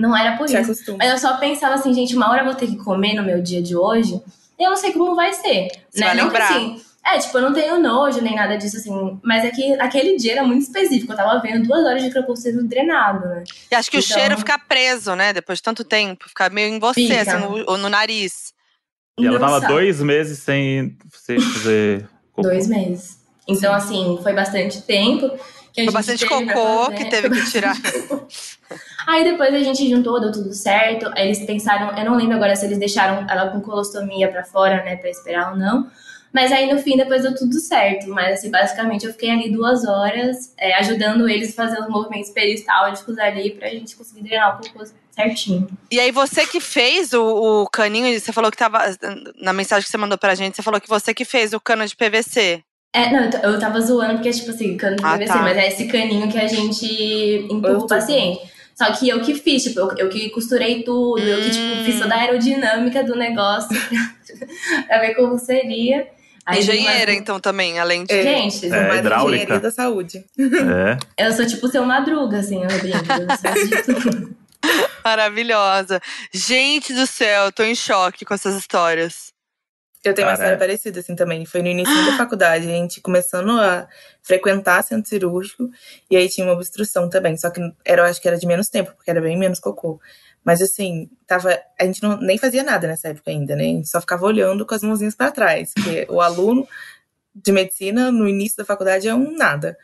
não era por Se isso. acostuma. Mas eu só pensava assim, gente, uma hora eu vou ter que comer no meu dia de hoje. E eu não sei como vai ser. Você né? vai não que, assim. É, tipo, eu não tenho nojo nem nada disso, assim. Mas é que aquele dia era muito específico. Eu tava vendo duas horas de sendo drenado, né? E acho que Então- o cheiro fica preso, né? Depois de tanto tempo. Fica meio em você, Fica. assim, no, ou no nariz. E ela Não tava sabe. dois meses sem sem fazer. cocô. Dois meses. Então, assim, foi bastante tempo. Que a Foi gente bastante cocô que teve que tirar. Aí depois a gente juntou, deu tudo certo. Aí eles pensaram, eu não lembro agora se eles deixaram ela com colostomia pra fora, né, pra esperar ou não. Mas aí no fim depois deu tudo certo. Mas assim, basicamente eu fiquei ali duas horas é, ajudando eles a fazer os movimentos peristálticos ali pra gente conseguir drenar o cocô certinho. E aí, você que fez o, o caninho, você falou que tava. Na mensagem que você mandou pra gente, você falou que você que fez o cano de PVC. É, não, eu tava zoando porque, tipo assim, cano de Ah, PVC, tá. mas é esse caninho que a gente Eu o paciente. Só que eu que fiz, tipo, eu, eu que costurei tudo, eu que, tipo, fiz toda a aerodinâmica do negócio pra ver como seria. Aí, Engenheira, então, também, além de. É. Gente, É, hidráulica. Engenharia da saúde. É. eu sou tipo seu madruga, assim, eu brinco. Eu de tudo. Maravilhosa. Gente do céu, eu tô em choque com essas histórias. Eu tenho uma história parecida, assim, também. Foi no início da faculdade, a gente começando a frequentar centro cirúrgico, e aí tinha uma obstrução também. Só que era, eu acho que era de menos tempo, porque era bem menos cocô. Mas assim, tava. A gente não, nem fazia nada nessa época ainda, né? A gente só ficava olhando com as mãozinhas pra trás. Porque o aluno de medicina, no início da faculdade, é um nada.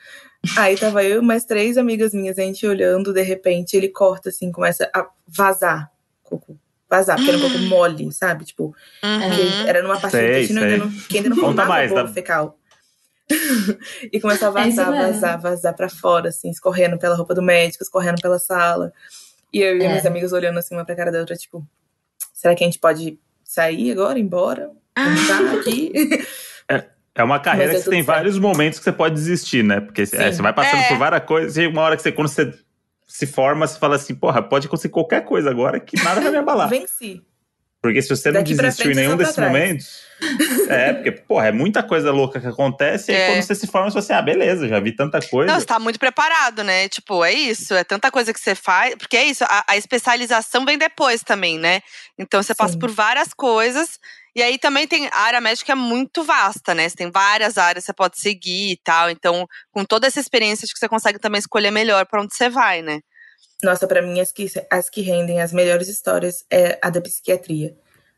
Aí tava eu e mais três amigas minhas, a gente olhando, de repente ele corta assim, começa a vazar cocô. Vazar, porque era um pouco mole, sabe? Tipo, Uhum. era numa parte do Sei, intestino sei. ainda não, que ainda não formava mais, bolo dá- fecal. e começou a É vazar, mesmo. vazar, vazar pra fora, assim, escorrendo pela roupa do médico, escorrendo pela sala. E eu e É. minhas amigas olhando assim uma pra cara da outra, tipo, será que a gente pode sair agora, ir embora? Estar aqui? É uma carreira é que você tem certo. vários momentos que você pode desistir, né? Porque é, você vai passando É. por várias coisas e uma hora que você, quando você se forma, você fala assim, porra, pode acontecer qualquer coisa agora que nada vai me abalar. Venci. Porque se você não Daqui desistiu em frente, nenhum desses trás. momentos. É, porque, porra, é muita coisa louca que acontece. E aí É. quando você se forma, você fala assim, ah, beleza, já vi tanta coisa. Não, você tá muito preparado, né? Tipo, é isso, é tanta coisa que você faz. Porque é isso, a, a especialização vem depois também, né? Então você passa Sim. por várias coisas. E aí também tem. A área médica é muito vasta, né? Você tem várias áreas que você pode seguir e tal. Então, com toda essa experiência, acho que você consegue também escolher melhor pra onde você vai, né? Nossa, pra mim, as que, as que rendem as melhores histórias é a da psiquiatria.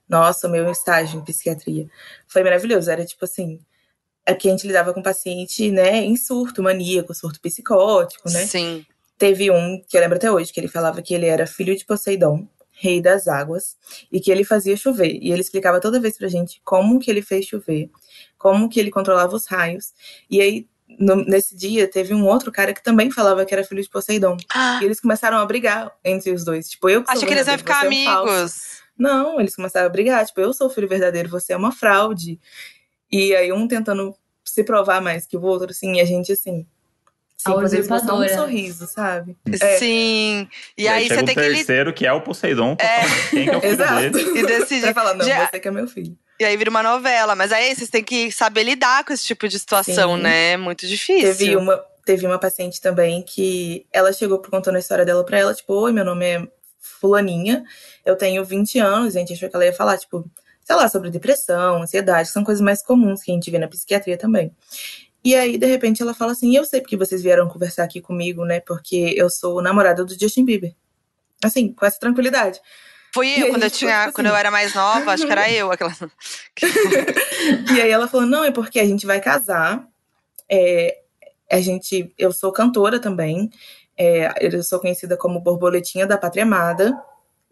Nossa, o meu estágio em psiquiatria. Foi maravilhoso. Era tipo assim. É porque a gente lidava com paciente, né, em surto maníaco, surto psicótico, né? Sim. Teve um que eu lembro até hoje, que ele falava que ele era filho de Poseidon, rei das águas, e que ele fazia chover. E ele explicava toda vez pra gente como que ele fez chover, como que ele controlava os raios. E aí, no- nesse dia, teve um outro cara que também falava que era filho de Poseidon. E eles começaram a brigar entre os dois. Tipo, eu que sou Acho que eles vão verdadeiro, ficar você é um falso. amigos. Não, eles começaram a brigar. Tipo, eu sou o filho verdadeiro, você é uma fraude. E aí, um tentando se provar mais que o outro, assim, e a gente, assim, Sim, mostrar um sorriso, sabe? É. Sim. E, E aí você chega tem o que. li- terceiro, que é o Poseidon, falar quem que é o filho Exato. dele. E decide. Vai falar, não, Já- você que é meu filho. E aí vira uma novela. Mas aí vocês têm que saber lidar com esse tipo de situação, Sim. né? É muito difícil. Teve uma, teve uma paciente também que ela chegou por contando a história dela pra ela, tipo, oi, meu nome é fulaninha, eu tenho 20 anos, a gente achou que ela ia falar, tipo, sei lá, sobre depressão, ansiedade, que são coisas mais comuns que a gente vê na psiquiatria também. E aí, de repente, ela fala assim, eu sei porque vocês vieram conversar aqui comigo, né, porque eu sou namorada do Justin Bieber. Assim, com essa tranquilidade. Fui E eu, quando eu tinha. tipo quando eu assim- era mais nova, acho que era eu. Aquela... E aí ela falou, não, é porque a gente vai casar. É, a gente, eu sou cantora também. é, eu sou conhecida como Borboletinha da Pátria Amada.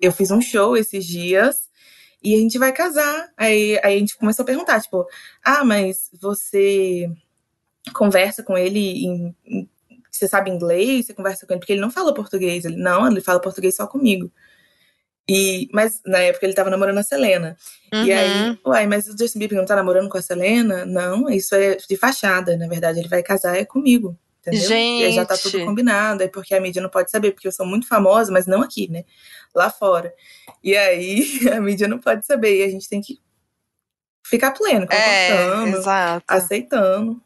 Eu fiz um show esses dias e a gente vai casar. Aí, aí a gente começou a perguntar, tipo, ah, mas você conversa com ele em, em- você sabe inglês? Você conversa com ele? Porque ele não fala português. Ele, não, ele fala português só comigo. E, mas na época ele tava namorando a Selena. E Uhum. aí, uai, mas o Justin Bieber não tá namorando com a Selena? Não, isso é de fachada. Na verdade, ele vai casar é comigo. Entendeu? E aí já tá tudo Gente. combinado. É porque a mídia não pode saber, porque eu sou muito famosa, mas não aqui, né? Lá fora. E aí, a mídia não pode saber. E a gente tem que ficar pleno, É, concordando, exato. aceitando.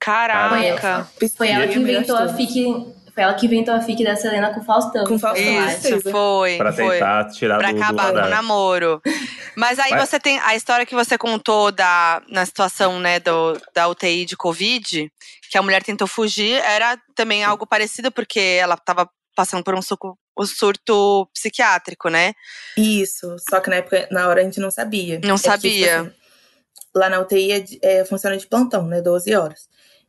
Caraca. Foi ela que Psiquiatria, inventou a FIC. Foi ela que inventou a FIC da Selena com o Faustão. Com o Faustão. Isso, foi. Pra foi. tentar tirar Pra do, do acabar com o namoro. Mas aí Mas- você tem a história que você contou da, na situação, né, do, da UTI de Covid, que a mulher tentou fugir, era também algo parecido, porque ela tava passando por um, suco, um surto psiquiátrico, né? Isso, só que na época, na hora a gente não sabia. Não É que, tipo sabia. assim, lá na UTI é, é, funciona de plantão, né? 12 horas.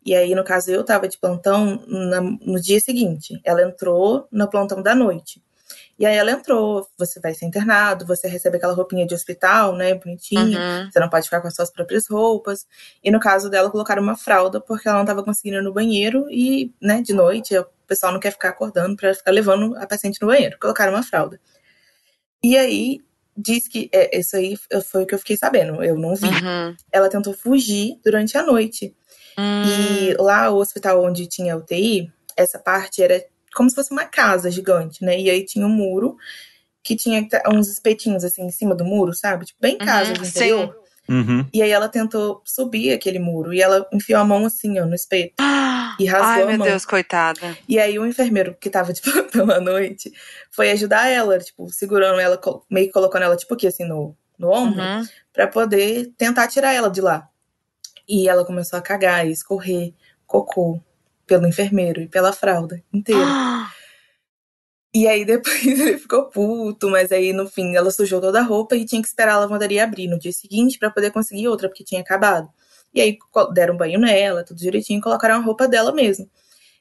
E aí, no caso, eu tava de plantão na- no dia seguinte. Ela entrou no plantão da noite. E aí ela entrou, você vai ser internado, você recebe aquela roupinha de hospital, né? Bonitinha. Uhum. Você não pode ficar com as suas próprias roupas. E no caso dela, colocaram uma fralda porque ela não tava conseguindo ir no banheiro e, né, de noite, o pessoal não quer ficar acordando pra ficar levando a paciente no banheiro. Colocaram uma fralda. E aí, diz que. É, isso aí foi o que eu fiquei sabendo, eu não vi. Uhum. Ela tentou fugir durante a noite. Hum. E lá, o hospital onde tinha a UTI, essa parte era como se fosse uma casa gigante, né? E aí tinha um muro que tinha uns espetinhos assim em cima do muro, sabe? Tipo, bem casa Uhum, do sim. interior. Uhum. E aí ela tentou subir aquele muro e ela enfiou a mão assim, ó, no espeto. E rasgou Ai, a meu mão. Deus, coitada. E aí o enfermeiro que tava de plantão à noite foi ajudar ela, tipo, segurando ela, meio que colocando ela, tipo, aqui assim no, no ombro, Uhum. pra poder tentar tirar ela de lá. E ela começou a cagar e escorrer cocô pelo enfermeiro e pela fralda inteira. E aí depois ele ficou puto, mas aí no fim ela sujou toda a roupa e tinha que esperar a lavanderia abrir no dia seguinte pra poder conseguir outra, porque tinha acabado. E aí deram banho nela, tudo direitinho, e colocaram a roupa dela mesmo.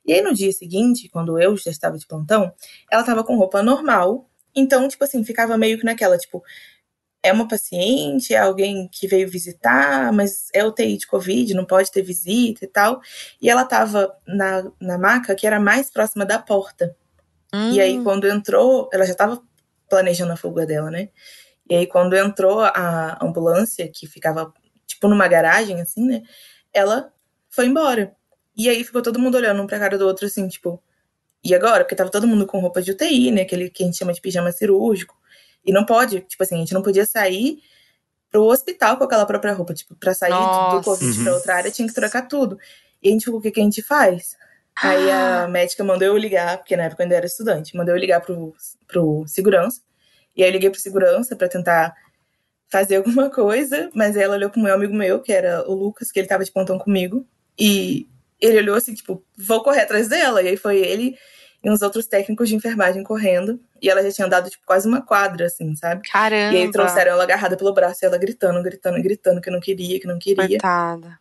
E aí no dia seguinte, quando eu já estava de plantão, ela tava com roupa normal. Então, tipo assim, ficava meio que naquela, tipo, é uma paciente, é alguém que veio visitar, mas é UTI de Covid, não pode ter visita e tal. E ela tava na, na maca que era mais próxima da porta. E aí, Hum. quando entrou, ela já tava planejando a fuga dela, né? E aí, quando entrou a ambulância, que ficava, tipo, numa garagem, assim, né? Ela foi embora. E aí, ficou todo mundo olhando um pra cara do outro, assim, tipo... E agora? Porque tava todo mundo com roupa de UTI, né? Aquele que a gente chama de pijama cirúrgico. E não pode, tipo assim, a gente não podia sair pro hospital com aquela própria roupa. Tipo, pra sair do- do Nossa. Covid Uhum. pra outra área, tinha que trocar tudo. E a gente ficou, o que, que a gente faz? Aí a médica mandou eu ligar, porque na época eu ainda era estudante, mandou eu ligar pro, pro segurança. E aí eu liguei pro segurança pra tentar fazer alguma coisa, mas aí ela olhou pro meu amigo meu, que era o Lucas, que ele tava de plantão comigo, e ele olhou assim, tipo, vou correr atrás dela. E aí foi ele e uns outros técnicos de enfermagem correndo, e ela já tinha andado, tipo, quase uma quadra, assim, sabe? Caramba. E aí trouxeram ela agarrada pelo braço, e ela gritando, gritando, gritando, que não queria, que não queria. Coitada.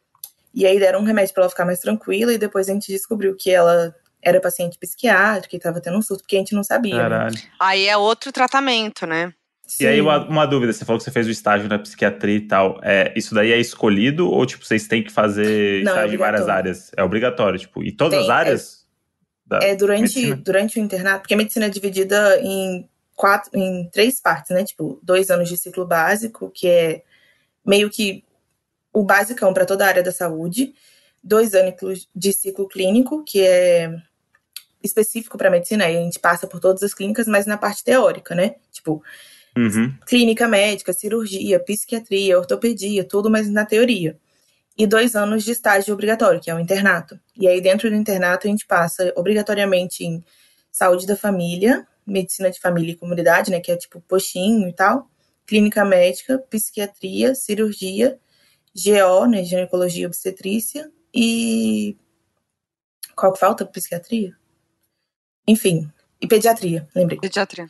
E aí deram um remédio pra ela ficar mais tranquila e depois a gente descobriu que ela era paciente psiquiátrica e tava tendo um surto, porque a gente não sabia. Né? Caralho. Aí é outro tratamento, né? E aí, Sim. uma, uma dúvida, você falou que você fez o estágio na psiquiatria e tal. É, isso daí é escolhido ou, tipo, vocês têm que fazer Não, é estágio em várias áreas? É obrigatório, tipo, e todas Tem, as áreas? da É durante, medicina? durante o internato, porque a medicina é dividida em quatro, em três partes, né? Tipo, dois anos de ciclo básico, que é meio que o basicão para toda a área da saúde. dois anos de ciclo clínico, que é específico para medicina, aí a gente passa por todas as clínicas, mas na parte teórica, né? Tipo, Uhum. clínica médica, cirurgia, psiquiatria, ortopedia, tudo, mas na teoria. E dois anos de estágio obrigatório, que é o internato. E aí, dentro do internato, a gente passa obrigatoriamente em saúde da família, medicina de família e comunidade, né? Que é tipo postinho e tal, clínica médica, psiquiatria, cirurgia, GO, né? Ginecologia e obstetrícia, e. Qual que falta? Psiquiatria? Enfim, e pediatria, lembrei. Pediatria.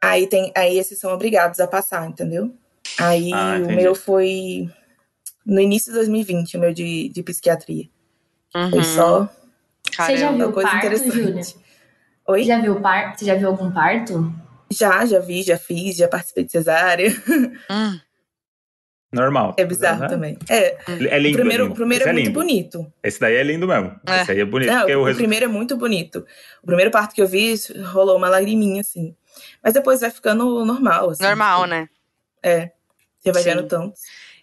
Aí tem, aí esses são obrigados a passar, entendeu? Aí Ah, o meu foi no início de 2020, o meu de, de psiquiatria. Foi Uhum. só Você já Caramba. viu coisa parto, interessante. Júlia? Oi? Você já viu parto? Você já viu algum parto? Já, já vi, já fiz, já participei de cesárea. Hum. Normal. É bizarro Né? também. É, É lindo. o primeiro, é lindo. o primeiro Esse é, muito lindo. bonito. Esse daí é lindo mesmo. É. Esse aí é bonito. Não, o o resu- primeiro é muito bonito. O primeiro parto que eu vi, rolou uma lagriminha, assim. Mas depois vai ficando normal, assim. Normal, tipo, né? É. Você vai Sim. vendo tanto.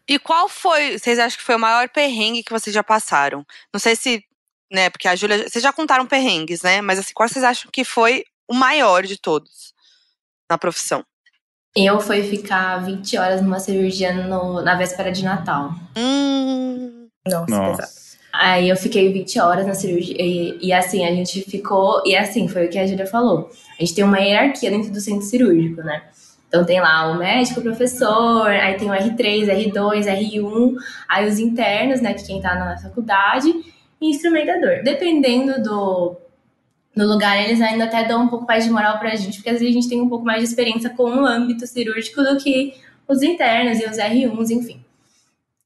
E qual foi, vocês acham que foi o maior perrengue que vocês já passaram? Não sei se, né, porque a Júlia, vocês já contaram perrengues, né? Mas assim, qual vocês acham que foi o maior de todos na profissão? Eu fui ficar 20 horas numa cirurgia no- na véspera de Natal. Hum, Nossa, pesado. Nossa. Aí eu fiquei 20 horas na cirurgia. E, e assim, a gente ficou. E assim, foi o que a Júlia falou. A gente tem uma hierarquia dentro do centro cirúrgico, né? Então tem lá o médico, o professor, aí tem o R3, R2, R1, aí os internos, né? Que quem tá na faculdade, e instrumentador. Dependendo do, do lugar, eles ainda até dão um pouco mais de moral pra gente, porque às vezes a gente tem um pouco mais de experiência com o âmbito cirúrgico do que os internos e os R1s, enfim.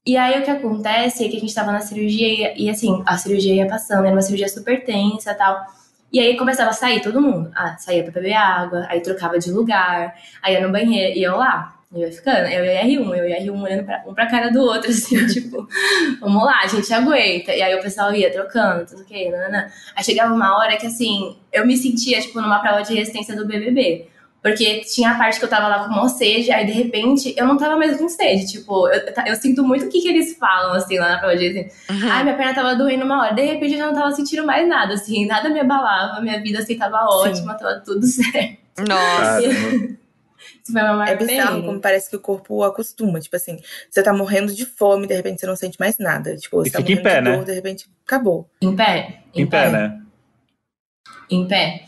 E aí o que acontece é que a gente tava na cirurgia e, e, assim, a cirurgia ia passando, era uma cirurgia super tensa tal. E aí começava a sair todo mundo. Ah, saía pra beber água, aí trocava de lugar, aí ia no banheiro, eu lá. Eu ia ficando, eu e R1, eu e R1 olhando pra, um pra cara do outro, assim, tipo, vamos lá, a gente aguenta. E aí o pessoal ia trocando, tudo ok, nananã. Aí chegava uma hora que, assim, eu me sentia, tipo, numa prova de resistência do BBB. Porque tinha a parte que eu tava lá com mó sede, aí de repente eu não tava mais com sede. Tipo, eu, eu sinto muito o que, que eles falam, assim, lá na prova uhum. Ai, minha perna tava doendo uma hora. De repente eu já não tava sentindo mais nada, assim, nada me abalava, minha vida assim tava ótima, tava tudo certo. Nossa. Isso foi uma maior É bizarro como parece que o corpo acostuma. Tipo assim, você tá morrendo de fome, de repente você não sente mais nada. Tipo, você E tá fica em morrendo pé, de né? dor, de repente acabou. Em pé? Em pé, né? Em pé.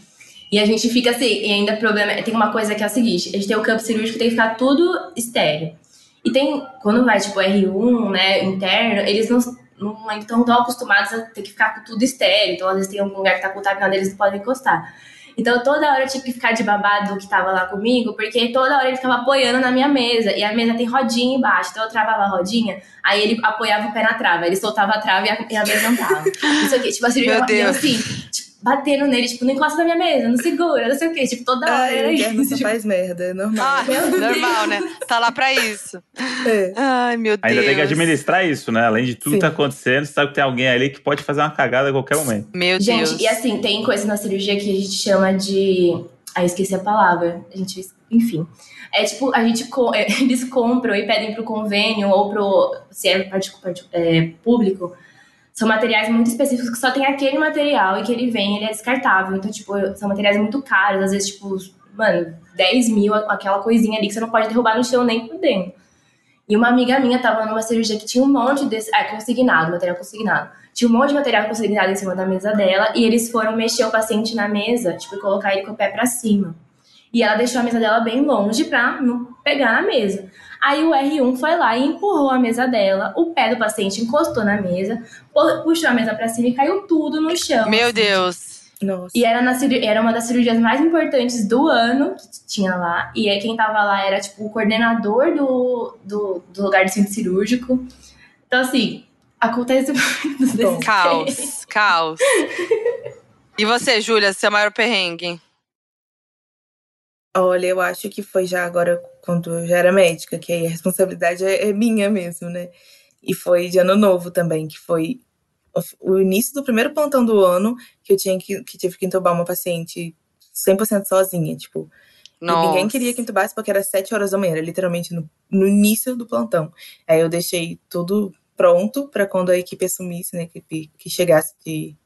E a gente fica assim, e ainda problema, tem uma coisa que é o seguinte, a gente tem o campo cirúrgico tem que ficar tudo estéreo. E tem, quando vai tipo R1, né, interno, eles não, não ainda estão tão acostumados a ter que ficar com tudo estéreo, então às vezes tem algum lugar que tá contaminado, eles não podem encostar. Então toda hora eu tive que ficar de babado que tava lá comigo, porque toda hora ele ficava apoiando na minha mesa, e a mesa tem rodinha embaixo, então eu travava a rodinha, aí ele apoiava o pé na trava, ele soltava a trava e a, e a mesa não tava. Isso aqui, tipo, a cirurgia Meu e eu Deus. assim, tipo, batendo nele, tipo, não encosta na minha mesa, não segura, não sei o quê, tipo, toda hora Ai, era isso. tipo, faz merda, é normal. Ah, normal, né? Tá lá pra isso. É. Ai, meu Deus. Ainda tem que administrar isso, né? Além de tudo Sim. que tá acontecendo, você sabe que tem alguém ali que pode fazer uma cagada a qualquer momento. Meu Gente, Deus. e assim, tem coisa na cirurgia que a gente chama de. Aí esqueci a palavra. A gente. Enfim. É tipo, a gente. co- é, Eles compram e pedem pro convênio ou pro. Se é, é público. São materiais muito específicos que só tem aquele material e que ele vem, ele é descartável. Então, tipo, são materiais muito caros. Às vezes, tipo, mano, 10 mil, aquela coisinha ali que você não pode derrubar no chão nem por dentro. E uma amiga minha tava numa cirurgia que tinha um monte desse. Ah, consignado, material consignado. Tinha um monte de material consignado em cima da mesa dela e eles foram mexer o paciente na mesa, tipo, colocar ele com o pé pra cima. E ela deixou a mesa dela bem longe pra não pegar na mesa. Aí o R1 foi lá e empurrou a mesa dela, o pé do paciente encostou na mesa, pu- puxou a mesa pra cima e caiu tudo no chão. Meu assim, Deus. Nossa. e era, na, cirurgia- era uma das cirurgias mais importantes do ano que tinha lá. E aí quem tava lá era, tipo, o coordenador do, do, do lugar de centro cirúrgico. Então, assim, acontece muito Bom. Caos, caos. E você, Júlia, seu maior perrengue? Olha, eu acho que foi já agora, quando eu já era médica, que aí a responsabilidade é, é minha mesmo, né? E foi de ano novo também, que foi o, início do primeiro plantão do ano, que eu tinha que, que tive que entubar uma paciente 100% sozinha, tipo. Ninguém queria que entubasse porque era 7 horas da manhã, era literalmente no, no início do plantão. Aí eu deixei tudo pronto para quando a equipe assumisse, né, a equipe que chegasse de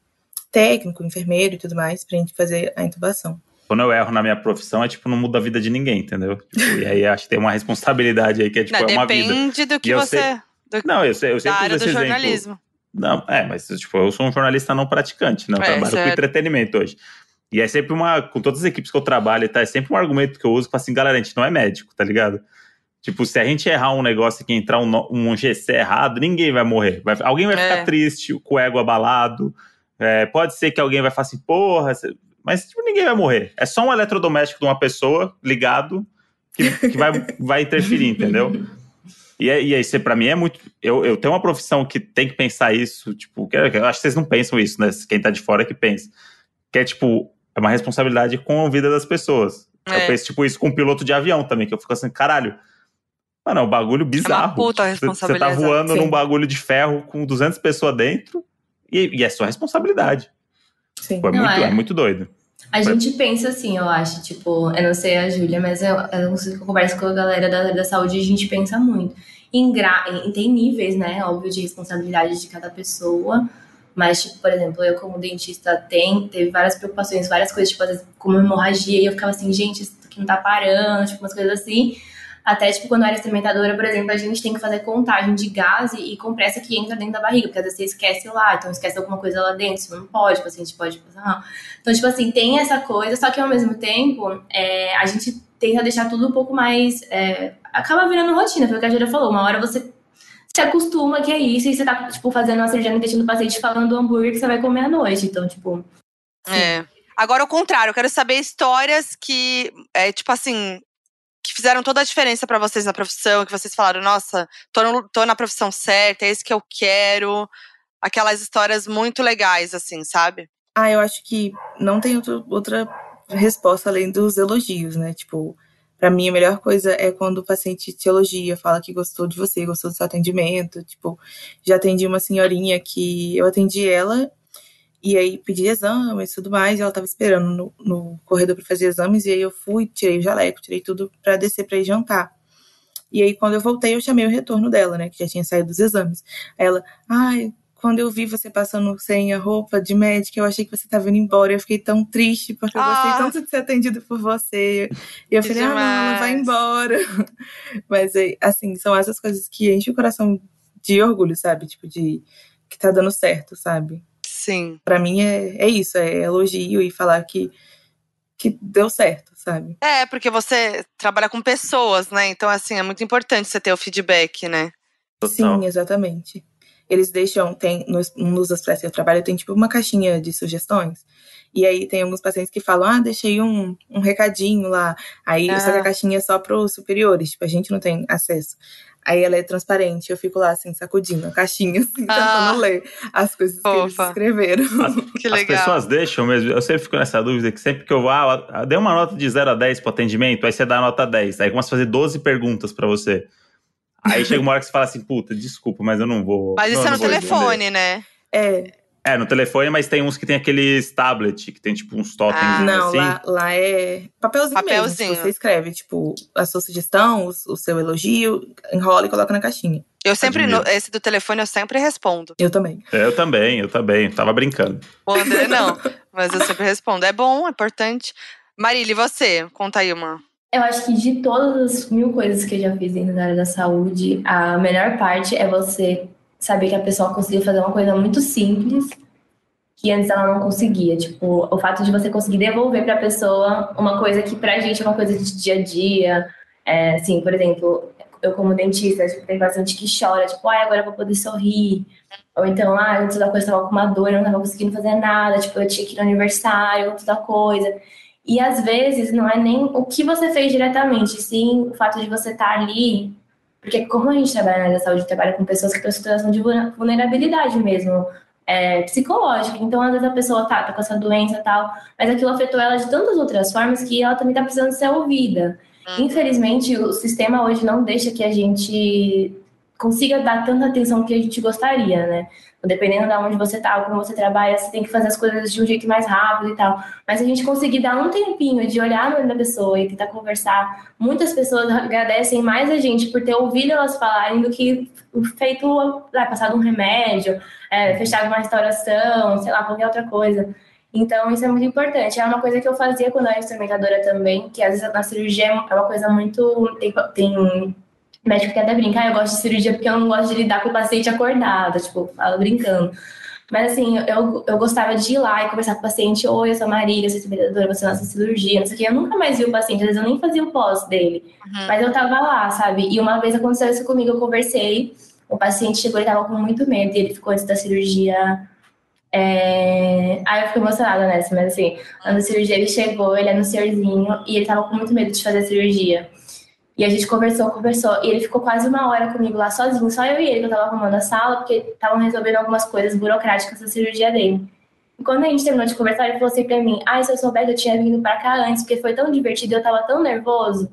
técnico, enfermeiro e tudo mais, pra gente fazer a intubação. Quando eu erro na minha profissão, é tipo, não muda a vida de ninguém, entendeu? Tipo, e aí acho que tem uma responsabilidade aí que é tipo, Não, é uma vida. depende do que E eu você. sei- do- Não, eu sei, eu da sempre área do exemplo. jornalismo. Não, é, mas tipo, eu sou um jornalista não praticante, né? Eu É, trabalho com certo. entretenimento hoje. E é sempre uma, com todas as equipes que eu trabalho, tá? É sempre um argumento que eu uso, fala assim, galera, a gente não é médico, tá ligado? Tipo, se a gente errar um negócio aqui, entrar um, um GC errado, ninguém vai morrer. Vai- alguém vai É. ficar triste, com o ego abalado. É, pode ser que alguém vai falar assim, porra, mas tipo, ninguém vai morrer. É só um eletrodoméstico de uma pessoa ligado que, que vai, vai interferir, entendeu? E, é- e aí, você, pra mim, é muito. Eu, eu tenho uma profissão que tem que pensar isso, tipo, que, eu acho que vocês não pensam isso, né? Quem tá de fora é que pensa. Que é, tipo, é uma responsabilidade com a vida das pessoas. Eu É. penso, tipo, isso com um piloto de avião também, que eu fico assim, caralho. Mano, é um bagulho bizarro. puta Você- Você tá responsabilidade. voando Sim. num bagulho de ferro com 200 pessoas dentro e, e é sua responsabilidade. Sim. Pô, é, Não, muito, é. é muito doido. A gente pensa assim, eu acho, tipo, eu não sei a Júlia, mas eu, eu não sei se eu converso com a galera da, da saúde, a gente pensa muito. Em gra... em- tem níveis, né, óbvio, de responsabilidade de cada pessoa, mas, tipo, por exemplo, eu como dentista tem, teve várias preocupações, várias coisas, tipo, às vezes, como hemorragia, e eu ficava assim, gente, isso aqui não tá parando, tipo, umas coisas assim. Até, tipo, quando eu era experimentadora, por exemplo, a gente tem que fazer contagem de gás e, compressa que entra dentro da barriga, porque às vezes você esquece lá, então esquece alguma coisa lá dentro, isso não pode, o paciente pode passar. Então, tipo assim, tem essa coisa, só que ao mesmo tempo, é, a gente tenta deixar tudo um pouco mais. é, acaba virando rotina, foi o que a Júlia falou. Uma hora você se acostuma que é isso, e você tá, tipo, fazendo uma cirurgia no intestino do paciente falando do hambúrguer que você vai comer à noite. Então, tipo. É. Agora, o contrário, eu quero saber histórias que, é, tipo assim, que fizeram toda a diferença pra vocês na profissão, que vocês falaram, nossa, tô, no- tô na profissão certa, é isso que eu quero. Aquelas histórias muito legais, assim, sabe? Ah, eu acho que não tem outro- outra resposta além dos elogios, né? Tipo, pra mim a melhor coisa é quando o paciente te elogia, fala que gostou de você, gostou do seu atendimento. Tipo, já atendi uma senhorinha que eu atendi ela e aí pedi exames e tudo mais, e ela tava esperando no, no corredor pra fazer exames, e aí eu fui, tirei o jaleco, tirei tudo pra descer pra ir jantar. E aí, quando eu voltei, eu chamei o retorno dela, né? Que já tinha saído dos exames. Aí ela, ai, quando eu vi você passando sem a roupa de médica, eu achei que você tava indo embora. Eu fiquei tão triste, porque eu gostei Ah. tanto de ser atendida por você. E eu falei, ah, não, ela vai demais. embora. Mas, assim, são essas coisas que enchem o coração de orgulho, sabe? Tipo, de que tá dando certo, sabe? Sim. Pra mim é, é isso, é elogio e falar que, que deu certo, sabe? É, porque você trabalha com pessoas, né? Então, assim, é muito importante você ter o feedback, né? Total. Sim, exatamente. Eles deixam, tem, nos, nos hospitais que eu trabalho, tem tipo uma caixinha de sugestões. E aí tem alguns pacientes que falam, ah, deixei um, um recadinho lá. Aí, só que Ah. a caixinha é só pros superiores, tipo, a gente não tem acesso. Aí ela é transparente, eu fico lá, assim, sacudindo a caixinha, assim, Ah. tentando ler as coisas que eles escreveram. Que As legal. pessoas deixam mesmo. Eu sempre fico nessa dúvida que sempre que eu vou, ah, dei uma nota de 0 a 10 pro atendimento, aí você dá a nota 10. Aí começa a fazer 12 perguntas pra você. Aí chega uma hora que você fala assim, puta, desculpa, mas eu não vou. Mas não, isso é no telefone, né? É, É, no telefone, mas tem uns que tem aqueles tablet, que tem tipo uns totens Ah. não, assim. lá, lá é papelzinho, mesmo. Papelzinho. Tipo, você escreve, tipo, a sua sugestão, o, o seu elogio, enrola e coloca na caixinha. Eu sempre, no- esse do telefone, eu sempre respondo. Eu também. Eu também, eu também. Tava brincando. O André não, mas eu sempre respondo. É bom, é importante. Marília, e você? Conta aí uma. Eu acho que de todas as mil coisas que eu já fiz dentro da área da saúde, a melhor parte é você saber que a pessoa conseguiu fazer uma coisa muito simples que antes ela não conseguia. Tipo, o fato de você conseguir devolver para a pessoa uma coisa que pra gente é uma coisa de dia a dia. É, assim, por exemplo, eu como dentista, tipo, tem paciente que chora, tipo, ai, agora eu vou poder sorrir. Ou então, ah, antes da coisa eu tava com uma dor, eu não tava conseguindo fazer nada, tipo, eu tinha que ir no aniversário, outra coisa. E às vezes não é nem o que você fez diretamente, sim o fato de você estar ali. Porque como a gente trabalha na área da saúde, trabalha com pessoas que estão em situação de vulner- vulnerabilidade mesmo, é, psicológica. Então, às vezes a pessoa tá, tá com essa doença e tal, mas aquilo afetou ela de tantas outras formas que ela também tá precisando ser ouvida. Uhum. Infelizmente, o sistema hoje não deixa que a gente consiga dar tanta atenção que a gente gostaria, né? Dependendo de onde você tá, como você trabalha, você tem que fazer as coisas de um jeito mais rápido e tal. Mas a gente conseguir dar um tempinho de olhar no olho da pessoa e tentar conversar. Muitas pessoas agradecem mais a gente por ter ouvido elas falarem do que feito, ah, passado um remédio, é, fechado uma restauração, sei lá, qualquer outra coisa. Então, isso é muito importante. É uma coisa que eu fazia quando eu era instrumentadora também, que às vezes na cirurgia é uma coisa muito. Tem, tem médico que até brinca, ah, eu gosto de cirurgia porque eu não gosto de lidar com o paciente acordado, tipo, fala brincando. Mas assim, eu, eu gostava de ir lá e conversar com o paciente, oi, eu sou a Marília, eu sou instrumentadora, você nossa cirurgia, não sei o que. Eu nunca mais vi o paciente, às vezes eu nem fazia o pós dele. Uhum. Mas eu tava lá, sabe? E uma vez aconteceu isso comigo, eu conversei, o paciente chegou e tava com muito medo, e ele ficou antes da cirurgia é... Aí eu fiquei emocionada nessa, mas assim, antes da cirurgia ele chegou, ele é no senhorzinho, e ele tava com muito medo de fazer a cirurgia. E a gente conversou, conversou, e ele ficou quase uma hora comigo lá sozinho, só eu e ele, que eu tava arrumando a sala, porque estavam resolvendo algumas coisas burocráticas da cirurgia dele. E quando a gente terminou de conversar, ele falou assim pra mim, ah, se eu soubesse, eu tinha vindo pra cá antes, porque foi tão divertido, eu tava tão nervoso,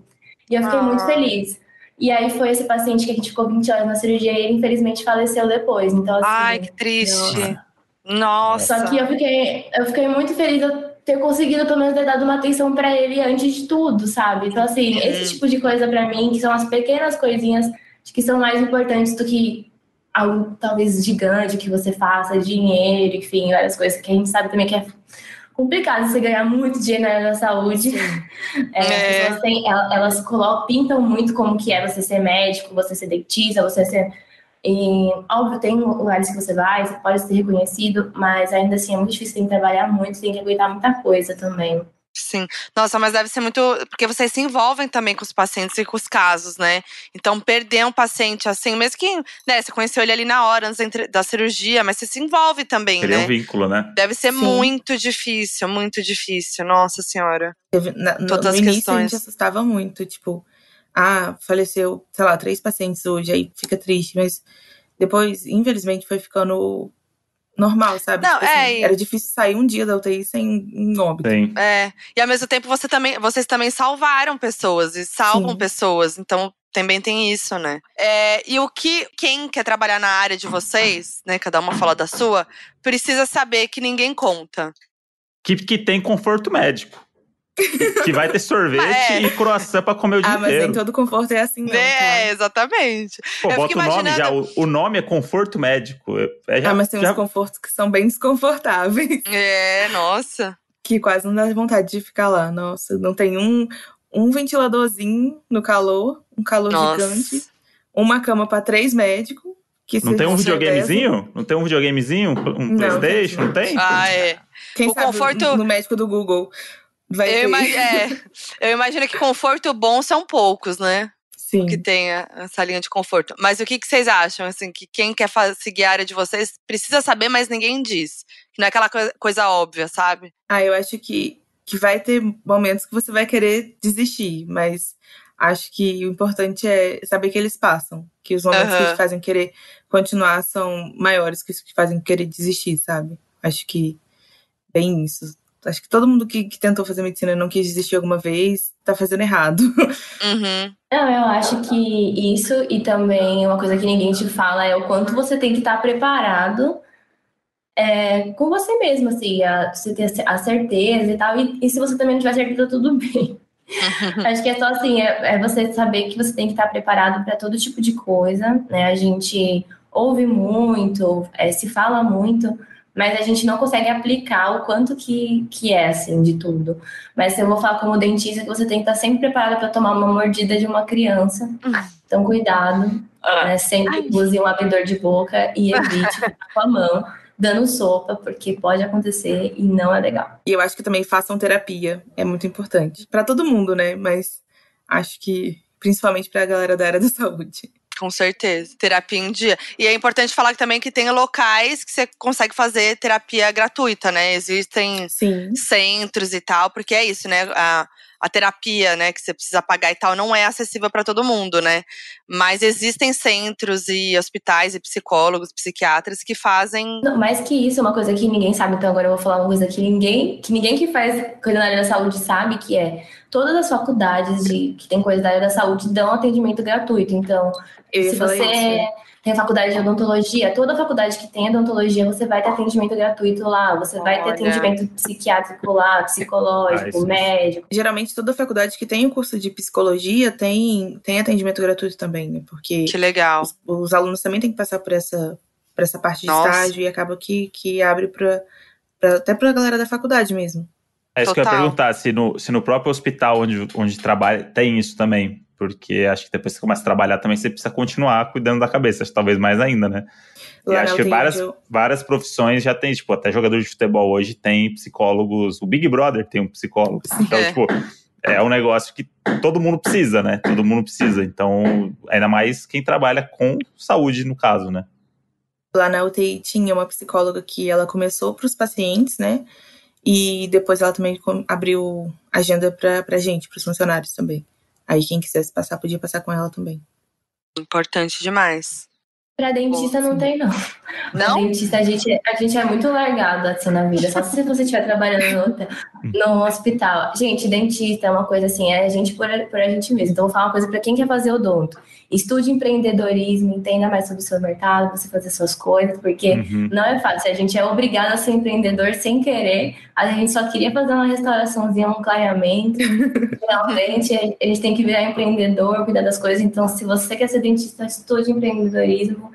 e eu fiquei ah. muito feliz. E aí foi esse paciente que a gente ficou 20 horas na cirurgia, e ele infelizmente faleceu depois, então assim... Ai, que triste! Nossa. Nossa. Só que eu fiquei, eu fiquei muito feliz de ter conseguido pelo menos ter dado uma atenção para ele antes de tudo, sabe? Então assim, uhum. esse tipo de coisa para mim, que são as pequenas coisinhas que são mais importantes do que algo talvez gigante que você faça, dinheiro, enfim, várias coisas que a gente sabe também que é complicado você ganhar muito dinheiro na área da saúde. É, é. As têm, elas, elas pintam muito como que é você ser médico, você ser dentista, você ser e, óbvio, tem lugares que você vai, você pode ser reconhecido, mas ainda assim é muito difícil, tem que trabalhar muito, tem que aguentar muita coisa também. Sim. Nossa, mas deve ser muito. Porque vocês se envolvem também com os pacientes e com os casos, né? Então, perder um paciente assim, mesmo que né, você conheceu ele ali na hora antes da cirurgia, mas você se envolve também, Seria né? um vínculo, né? Deve ser Sim. muito difícil, muito difícil. Nossa Senhora. Na, no, Todas no as início, questões. a gente assustava muito, tipo, ah, faleceu, sei lá, três pacientes hoje, aí fica triste, mas depois, infelizmente, foi ficando normal, sabe? Não, tipo assim, é, era difícil sair um dia da UTI sem um óbito. Sim. É. E ao mesmo tempo você também, vocês também salvaram pessoas e salvam Sim. pessoas. Então também tem isso, né? É, e o que quem quer trabalhar na área de vocês, né? Cada uma fala da sua, precisa saber que ninguém conta. Que, que tem conforto médico que vai ter sorvete é. e croissant pra comer o dia ah, inteiro. Ah, mas nem todo conforto é assim, não. É, exatamente. Pô, eu bota o nome já. O, o, nome é conforto médico. É, já, ah, mas tem já... uns confortos que são bem desconfortáveis. É, nossa. Que quase não dá vontade de ficar lá. Nossa, não tem um, um ventiladorzinho no calor, um calor nossa. gigante, uma cama para três médicos. não tem um videogamezinho? Não tem um videogamezinho? Um não, Playstation? Não tem? Ah, é. Quem o sabe conforto... no médico do Google Vai eu, imag é, eu imagino que conforto bom são poucos, né? Sim. Que tenha essa linha de conforto. Mas o que, que vocês acham? Assim, que quem quer seguir a área de vocês precisa saber, mas ninguém diz. Que não é aquela coisa, coisa óbvia, sabe? Ah, eu acho que, que vai ter momentos que você vai querer desistir, mas acho que o importante é saber que eles passam. Que os momentos uhum. que te fazem querer continuar são maiores que os que te fazem querer desistir, sabe? Acho que bem isso. Acho que todo mundo que, que tentou fazer medicina e não quis desistir alguma vez, tá fazendo errado. Uhum. Não, eu acho que isso e também uma coisa que ninguém te fala é o quanto você tem que estar tá preparado é, com você mesmo, assim, a, você ter a certeza e tal. E, e se você também não tiver certeza, tudo bem. Acho que é só assim, é, é, você saber que você tem que estar tá preparado para todo tipo de coisa, né? A gente ouve muito, é, se fala muito, mas a gente não consegue aplicar o quanto que, que é, assim, de tudo. Mas eu vou falar como dentista que você tem que estar sempre preparado para tomar uma mordida de uma criança. Então, cuidado. Ah. Né? Sempre use um abridor de boca e evite com a mão dando sopa, porque pode acontecer e não é legal. E eu acho que também façam terapia, é muito importante. para todo mundo, né? Mas acho que principalmente para a galera da área da saúde. Com certeza. Terapia em dia. E é importante falar também que tem locais que você consegue fazer terapia gratuita, né? Existem Sim. centros e tal, porque é isso, né? A, a terapia, né, que você precisa pagar e tal, não é acessível para todo mundo, né? Mas existem centros e hospitais e psicólogos, psiquiatras que fazem. Não, mais que isso, uma coisa que ninguém sabe, então agora eu vou falar uma coisa que ninguém que ninguém que faz coisa na área da saúde sabe que é todas as faculdades de, que tem coisa da área da saúde dão atendimento gratuito. Então, Eu se você isso. né? tem faculdade de odontologia, toda faculdade que tem odontologia, você vai ter atendimento gratuito lá, você vai ter atendimento psiquiátrico lá, Ah, psicológico, isso. médico. Geralmente toda faculdade que tem o curso de psicologia tem, tem atendimento gratuito também, né? Porque Que legal. os, os alunos também têm que passar por essa, por essa parte de Nossa. estágio e acaba que, que abre pra, até pra galera da faculdade mesmo. É isso que eu ia Total. perguntar, se no, se no próprio hospital onde, onde trabalha tem isso também. Porque acho que depois que você começa a trabalhar também, você precisa continuar cuidando da cabeça, acho que talvez mais ainda, né? E Lá acho na que várias, eu- várias profissões já tem, tipo, até jogador de futebol hoje tem psicólogos. O Big Brother tem um psicólogo. Então, É. tipo, é um negócio que todo mundo precisa, né? Todo mundo precisa. Então, ainda mais quem trabalha com saúde, no caso, né? lá na UTI tinha uma psicóloga que ela começou para os pacientes, né? E depois ela também abriu agenda pra, pra gente, pros funcionários também. Aí quem quisesse passar, podia passar com ela também. Importante demais. Pra dentista não tem, não. Pra Não? dentista, a gente, a gente é muito largado assim na vida. Só se você estiver trabalhando no, no hospital. Gente, dentista é uma coisa assim, é a gente por, por a gente mesmo. Então, vou falar uma coisa pra quem quer fazer odonto. Estude empreendedorismo, entenda mais sobre o seu mercado, você fazer suas coisas, porque Uhum. não é fácil. A gente é obrigado a ser empreendedor sem querer. A gente só queria fazer uma restauraçãozinha, um clareamento. Realmente, a gente tem que virar empreendedor, cuidar das coisas. Então, se você quer ser dentista, estude empreendedorismo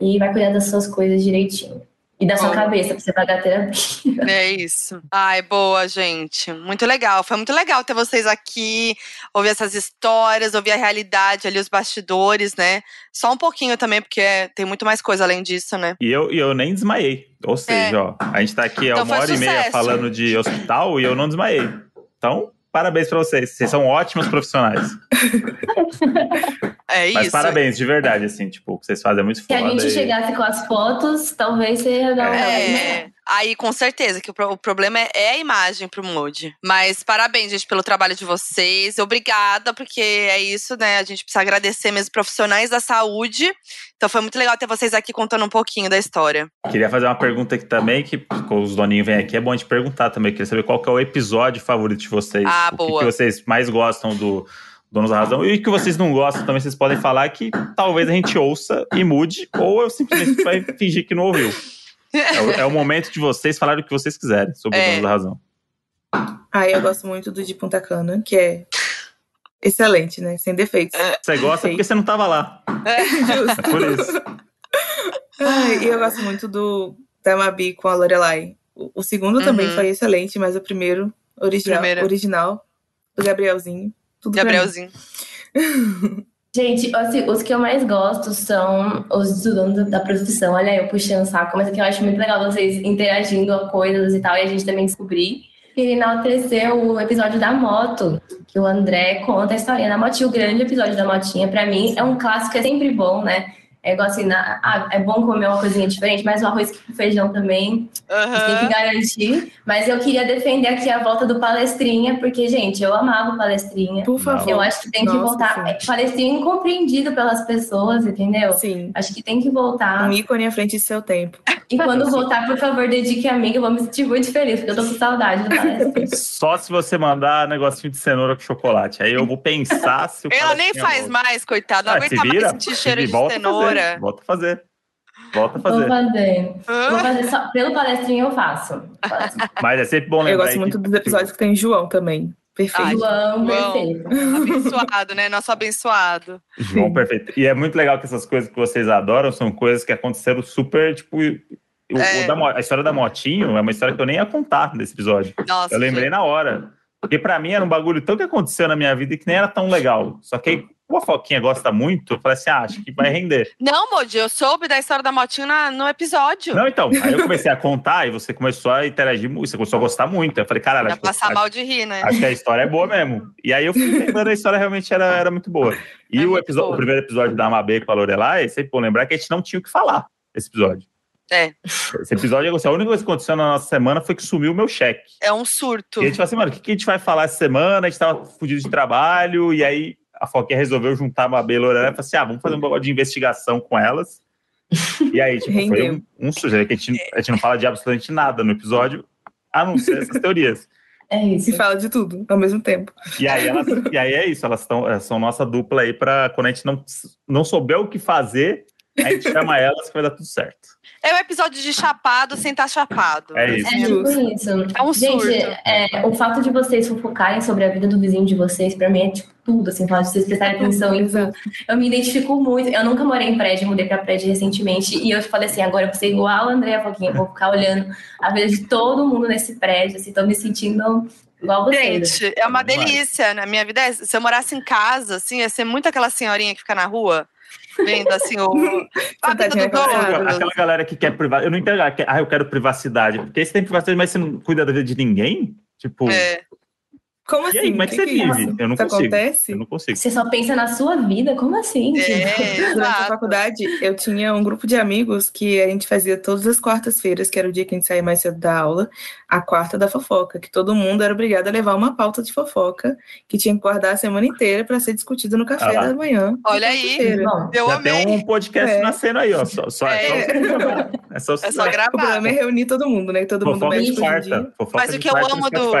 e vai cuidar das suas coisas direitinho. E da sua Bom. cabeça, pra você pagar terapia. É isso. Ai, boa, gente. Muito legal. Foi muito legal ter vocês aqui, ouvir essas histórias, ouvir a realidade ali, os bastidores, né? Só um pouquinho também, porque é- tem muito mais coisa além disso, né? E eu, e eu nem desmaiei. Ou seja, ó, a gente tá aqui há Então uma hora e meia sucesso. falando de hospital e eu não desmaiei. Então, parabéns pra vocês. Vocês são ótimos profissionais. É Mas isso. parabéns, de verdade, assim, tipo, o que vocês fazem é muito Se foda. a gente e- chegasse com as fotos, talvez você ia dar uma É, aí com certeza que o, pro- o problema é, é a imagem pro Mood. Mas parabéns, gente, pelo trabalho de vocês. Obrigada, porque é isso, né? A gente precisa agradecer mesmo profissionais da saúde. Então foi muito legal ter vocês aqui contando um pouquinho da história. Queria fazer uma pergunta aqui também, que os doninhos vêm aqui, é bom a gente perguntar também. Queria saber qual que é o episódio favorito de vocês. Ah, o que boa. que vocês mais gostam do Donos da Razão. E o que vocês não gostam também, vocês podem falar que talvez a gente ouça e mude, ou eu simplesmente vai fingir que não ouviu. É o, é o momento de vocês falarem o que vocês quiserem sobre É. o Donos da Razão. Ah, eu gosto muito do de Punta Cana, que é excelente, né? Sem defeitos. Você gosta porque você não tava lá. Justo. É por isso. Ai, e eu gosto muito do da Mabi com a Lorelai. O, o segundo também Uhum. foi excelente, mas o primeiro, original, Primeiro. original do Gabrielzinho. Tudo pra mim. Gabrielzinho. Gente, assim, os que eu mais gosto são os dono da profissão. Olha, eu puxando o saco, mas aqui eu acho muito legal vocês interagindo a coisas e tal, e a gente também descobrir. Queria enaltecer o episódio da moto, que o André conta a história da motinha, o grande episódio da motinha. Pra mim, é um clássico, é sempre bom, né? É igual assim, na- ah, é bom comer uma coisinha diferente, mas o arroz com feijão também gente tem que garantir. Mas eu queria defender aqui a volta do Palestrinha, porque, gente, eu amava o Palestrinha. Por favor. Eu acho que tem que Nossa, voltar. sim. É, Palestrinha incompreendido pelas pessoas, entendeu? Sim. Acho que tem que voltar. Um ícone à frente de seu tempo. E quando voltar, por favor, dedique a mim, que eu vou me sentir muito feliz, porque eu tô com saudade do Palestrinha. Só se você mandar negocinho de cenoura com chocolate. Aí eu vou pensar se o Ela nem faz volta. mais, coitado. Não Ah, se aguenta mais vira, sentir se cheiro vira, de cenoura. Fazer, Volta a fazer. Volta a Vou fazer. fazer. Hã? Vou fazer só. Pelo Palestrinha eu faço. Mas é sempre bom Eu lembrar. gosto aí muito que- dos episódios que tem João também. Perfeito. Ai, João, João. perfeito. Abençoado, né? Nosso abençoado. João, perfeito. E é muito legal que essas coisas que vocês adoram são coisas que aconteceram super, tipo. o- É. o da a história da Motinho é uma história que eu nem ia contar nesse episódio. Nossa. Eu lembrei gente. na hora. Porque pra mim era um bagulho tão que aconteceu na minha vida e que nem era tão legal. Só que aí, como a Foquinha gosta muito, eu falei assim: ah, acho que vai render. Não, Modi, eu soube da história da motinha na- no episódio. Não, então. Aí eu comecei a contar e você começou a interagir muito, você começou a gostar muito. Eu falei, caralho, Ia acho, que- passar acho- mal de rir, né? acho que a história é boa mesmo. E aí eu fui lembrando, a história realmente era, era muito boa. E É o, muito boa. o primeiro episódio da Amabê com a Lorelai, sempre bom lembrar que a gente não tinha o que falar nesse episódio. É. Esse episódio, a única coisa que aconteceu na nossa semana foi que sumiu o meu cheque. É um surto. E a gente falou assim, mano, o que, que a gente vai falar essa semana? A gente tava fudido de trabalho, e aí a Foquinha resolveu juntar a Mabê e e falou assim: ah, vamos fazer um bagulho de investigação com elas. E aí, tipo, foi um, um sujeito que a gente, a gente não fala de absolutamente nada no episódio, a não ser essas teorias. É isso. E fala de tudo ao mesmo tempo. E aí, elas, e aí é isso, elas tão, são nossa dupla aí para quando a gente não, não souber o que fazer, a gente chama elas que vai dar tudo certo. É um episódio de chapado sem estar chapado. É isso. É tipo isso. É um Gente, surto. é, o fato de vocês fofocarem sobre a vida do vizinho de vocês, pra mim, é tipo tudo, assim, falar de vocês prestarem atenção em tudo. Exato. Eu me identifico muito. Eu nunca morei em prédio, mudei pra prédio recentemente. E eu falei assim: agora eu vou ser igual a Andréa Foquinha, vou ficar olhando a vida de todo mundo nesse prédio, assim, tô me sentindo igual vocês. Gente, é uma delícia. Na minha vida, é- se eu morasse em casa, assim, ia ser muito aquela senhorinha que fica na rua, vendo assim o. a vida do dono. Aquela galera que quer privacidade. Eu não entendo. ah, que- Ah, eu quero privacidade. Porque você tem privacidade, mas você não cuida da vida de ninguém? Tipo, É. Como e assim? aí, como é que, você é vive? isso? Eu não Isso consigo. acontece? Eu não consigo. Você só pensa na sua vida? Como assim? É, Durante a faculdade, eu tinha um grupo de amigos que a gente fazia todas as quartas-feiras, que era o dia que a gente saía mais cedo da aula, a quarta da fofoca, que todo mundo era obrigado a levar uma pauta de fofoca que tinha que guardar a semana inteira para ser discutida no café Ah da manhã. Olha aí. Bom, Eu Já amei. tem um podcast É. nascendo aí, ó. Só, só, É. é só, é só, É só O gravar. problema é reunir todo mundo, né? Todo mundo Fofoca hoje em quarta. Mas o que eu amo do-.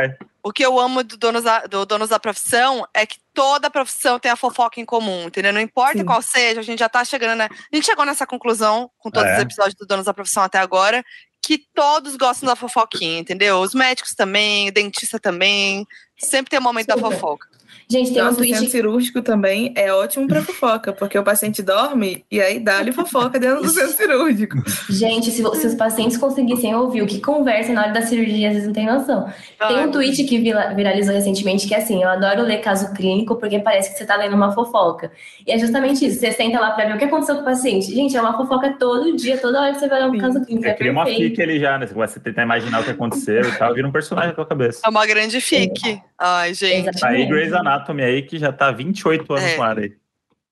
O que eu amo do donos da, do Donos da Profissão é que toda profissão tem a fofoca em comum, entendeu? Não importa Sim. qual seja, a gente já tá chegando, né? A gente chegou nessa conclusão com todos É. os episódios do Donos da Profissão até agora, que todos gostam da fofoquinha, entendeu? Os médicos também, o dentista também. Sempre tem o momento da Super. fofoca. Gente, tem um Nossa, o centro tweet. cirúrgico também é ótimo para fofoca, porque o paciente dorme e aí dá-lhe fofoca dentro do centro cirúrgico. Gente, se, se os pacientes conseguissem ouvir o que conversa na hora da cirurgia, vocês não têm noção. Tem um tweet que vira- viralizou recentemente que é assim: eu adoro ler caso clínico porque parece que você tá lendo uma fofoca. E é justamente isso. Você senta lá pra ver o que aconteceu com o paciente. Gente, é uma fofoca todo dia, toda hora que você vai ler um Sim. caso clínico. Você É cria uma fique ali já, né? Você começa a tentar imaginar o que aconteceu e tal, vira um personagem na tua cabeça. É uma grande fique. Ai, gente. Exatamente. Aí Grey's Anatomy aí, que já tá 28 anos É. no ar aí.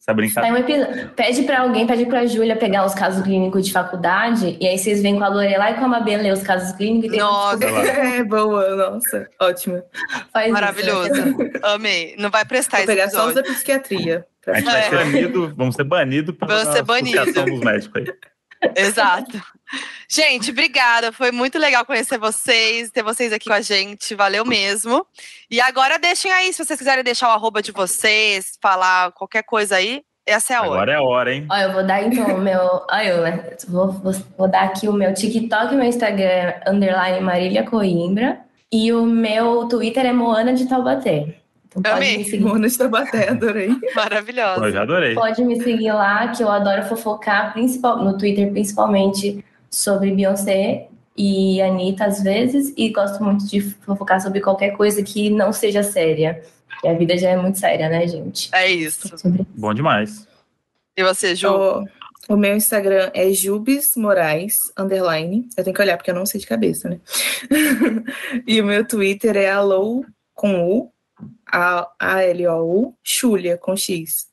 Essa brincadeira. um episódio. Pede pra alguém, pede pra Júlia pegar os casos clínicos de faculdade, e aí vocês vêm com a Lorelai e com a Mabê ler os casos clínicos e tem Nossa. É boa, nossa, ótima. faz isso, Maravilhoso. né? Amei. Não vai prestar Vou pegar só os episódio. da psiquiatria. A gente vai É. ser banido, vamos ser banidos pela Vamos ser banido. dos médicos aí. Exato. Gente, obrigada. Foi muito legal conhecer vocês, ter vocês aqui com a gente. Valeu mesmo. E agora deixem aí, se vocês quiserem deixar o arroba de vocês, falar qualquer coisa aí, essa é a hora. Agora é a hora, hein? Ó, eu vou dar então o meu. Olha, eu, né? Vou, vou, vou dar aqui o meu TikTok e meu Instagram, é underline Marília Coimbra. E o meu Twitter é Moana de Taubaté. Então pode Amei. me seguir. Mona de Tabaté, adorei. Pô, eu Maravilhosa. já adorei. Pode me seguir lá, que eu adoro fofocar, principal, no Twitter, principalmente sobre Beyoncé e Anitta, às vezes, e gosto muito de fofocar sobre qualquer coisa que não seja séria. Porque a vida já é muito séria, né, gente? É isso. Sobre... Bom demais. E você, Ju? O, o meu Instagram é Jubes Moraes, underline. Eu tenho que olhar porque eu não sei de cabeça, né? e o meu Twitter é alou com U, A- A-L-O-U, Xulia com X.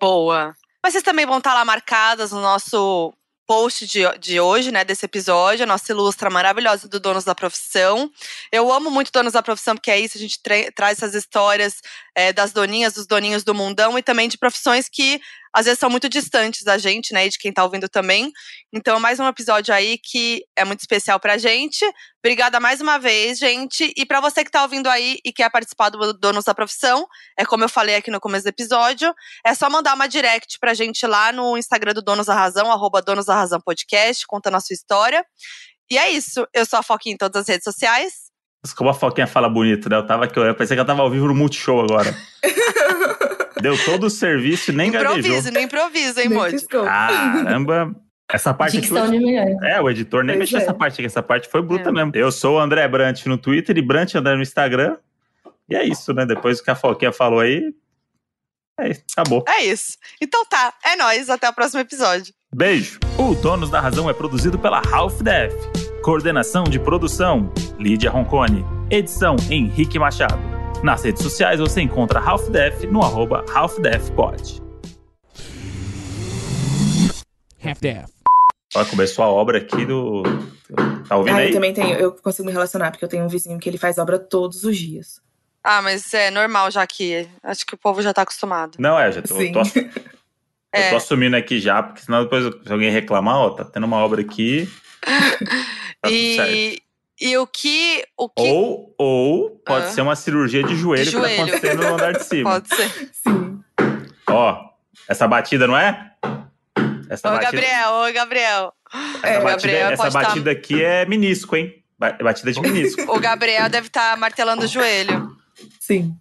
Boa. Mas vocês também vão estar lá marcadas no nosso post de, de hoje, né, desse episódio, a nossa ilustra maravilhosa do Donos da Profissão. Eu amo muito Donos da Profissão, porque é isso, a gente tra- traz essas histórias é, das doninhas, dos doninhos do mundão e também de profissões que às vezes são muito distantes da gente, né, e de quem tá ouvindo também. Então, é mais um episódio aí que é muito especial pra gente. Obrigada mais uma vez, gente. E pra você que tá ouvindo aí e quer participar do Donos da Profissão, é como eu falei aqui no começo do episódio, é só mandar uma direct pra gente lá no Instagram do Donos da Razão, arroba Donos da Razão Podcast, contando a sua história. E é isso. Eu sou a Foquinha em todas as redes sociais. Como a Foquinha fala bonito, né? Eu tava aqui, eu pensei que eu tava ao vivo no Multishow agora. Deu todo o serviço e nem gaguejou. improviso, não improviso, hein, Nem Moody? piscou. Caramba! Essa parte Dicção de milhões. É, o editor nem Pois mexeu é. essa parte aqui. Essa parte foi bruta É. mesmo. Eu sou o André Brant no Twitter e Brant André no Instagram. E é isso, né? Depois que a Foquinha falou aí. É isso, acabou. É isso. Então tá, é nóis. Até o próximo episódio. Beijo! O Donos da Razão é produzido pela Half Def. Coordenação de produção: Lídia Roncone. Edição: Henrique Machado. Nas redes sociais você encontra Half Def no arroba HalfDefPod. Half-Death. Ó, começou a obra aqui do. Tá ouvindo Ah, eu aí? também tenho, eu consigo me relacionar, porque eu tenho um vizinho que ele faz obra todos os dias. Ah, mas é normal já que. Acho que o povo já tá acostumado. Não, é, já tô, Sim. tô, eu É. tô assumindo aqui já, porque senão depois se alguém reclamar, ó, tá tendo uma obra aqui. Tá tudo certo. E, E o que. O que Ou, ou pode Ah. ser uma cirurgia de joelho, De que tá joelho. acontecendo no andar de cima. pode ser? Sim. Ó, essa batida, não é? Essa Ô, batida, Gabriel, ô, Gabriel. essa É, batida, Gabriel essa tá- batida aqui é menisco, hein? Ba- Batida de menisco. O Gabriel deve estar martelando o joelho. Sim.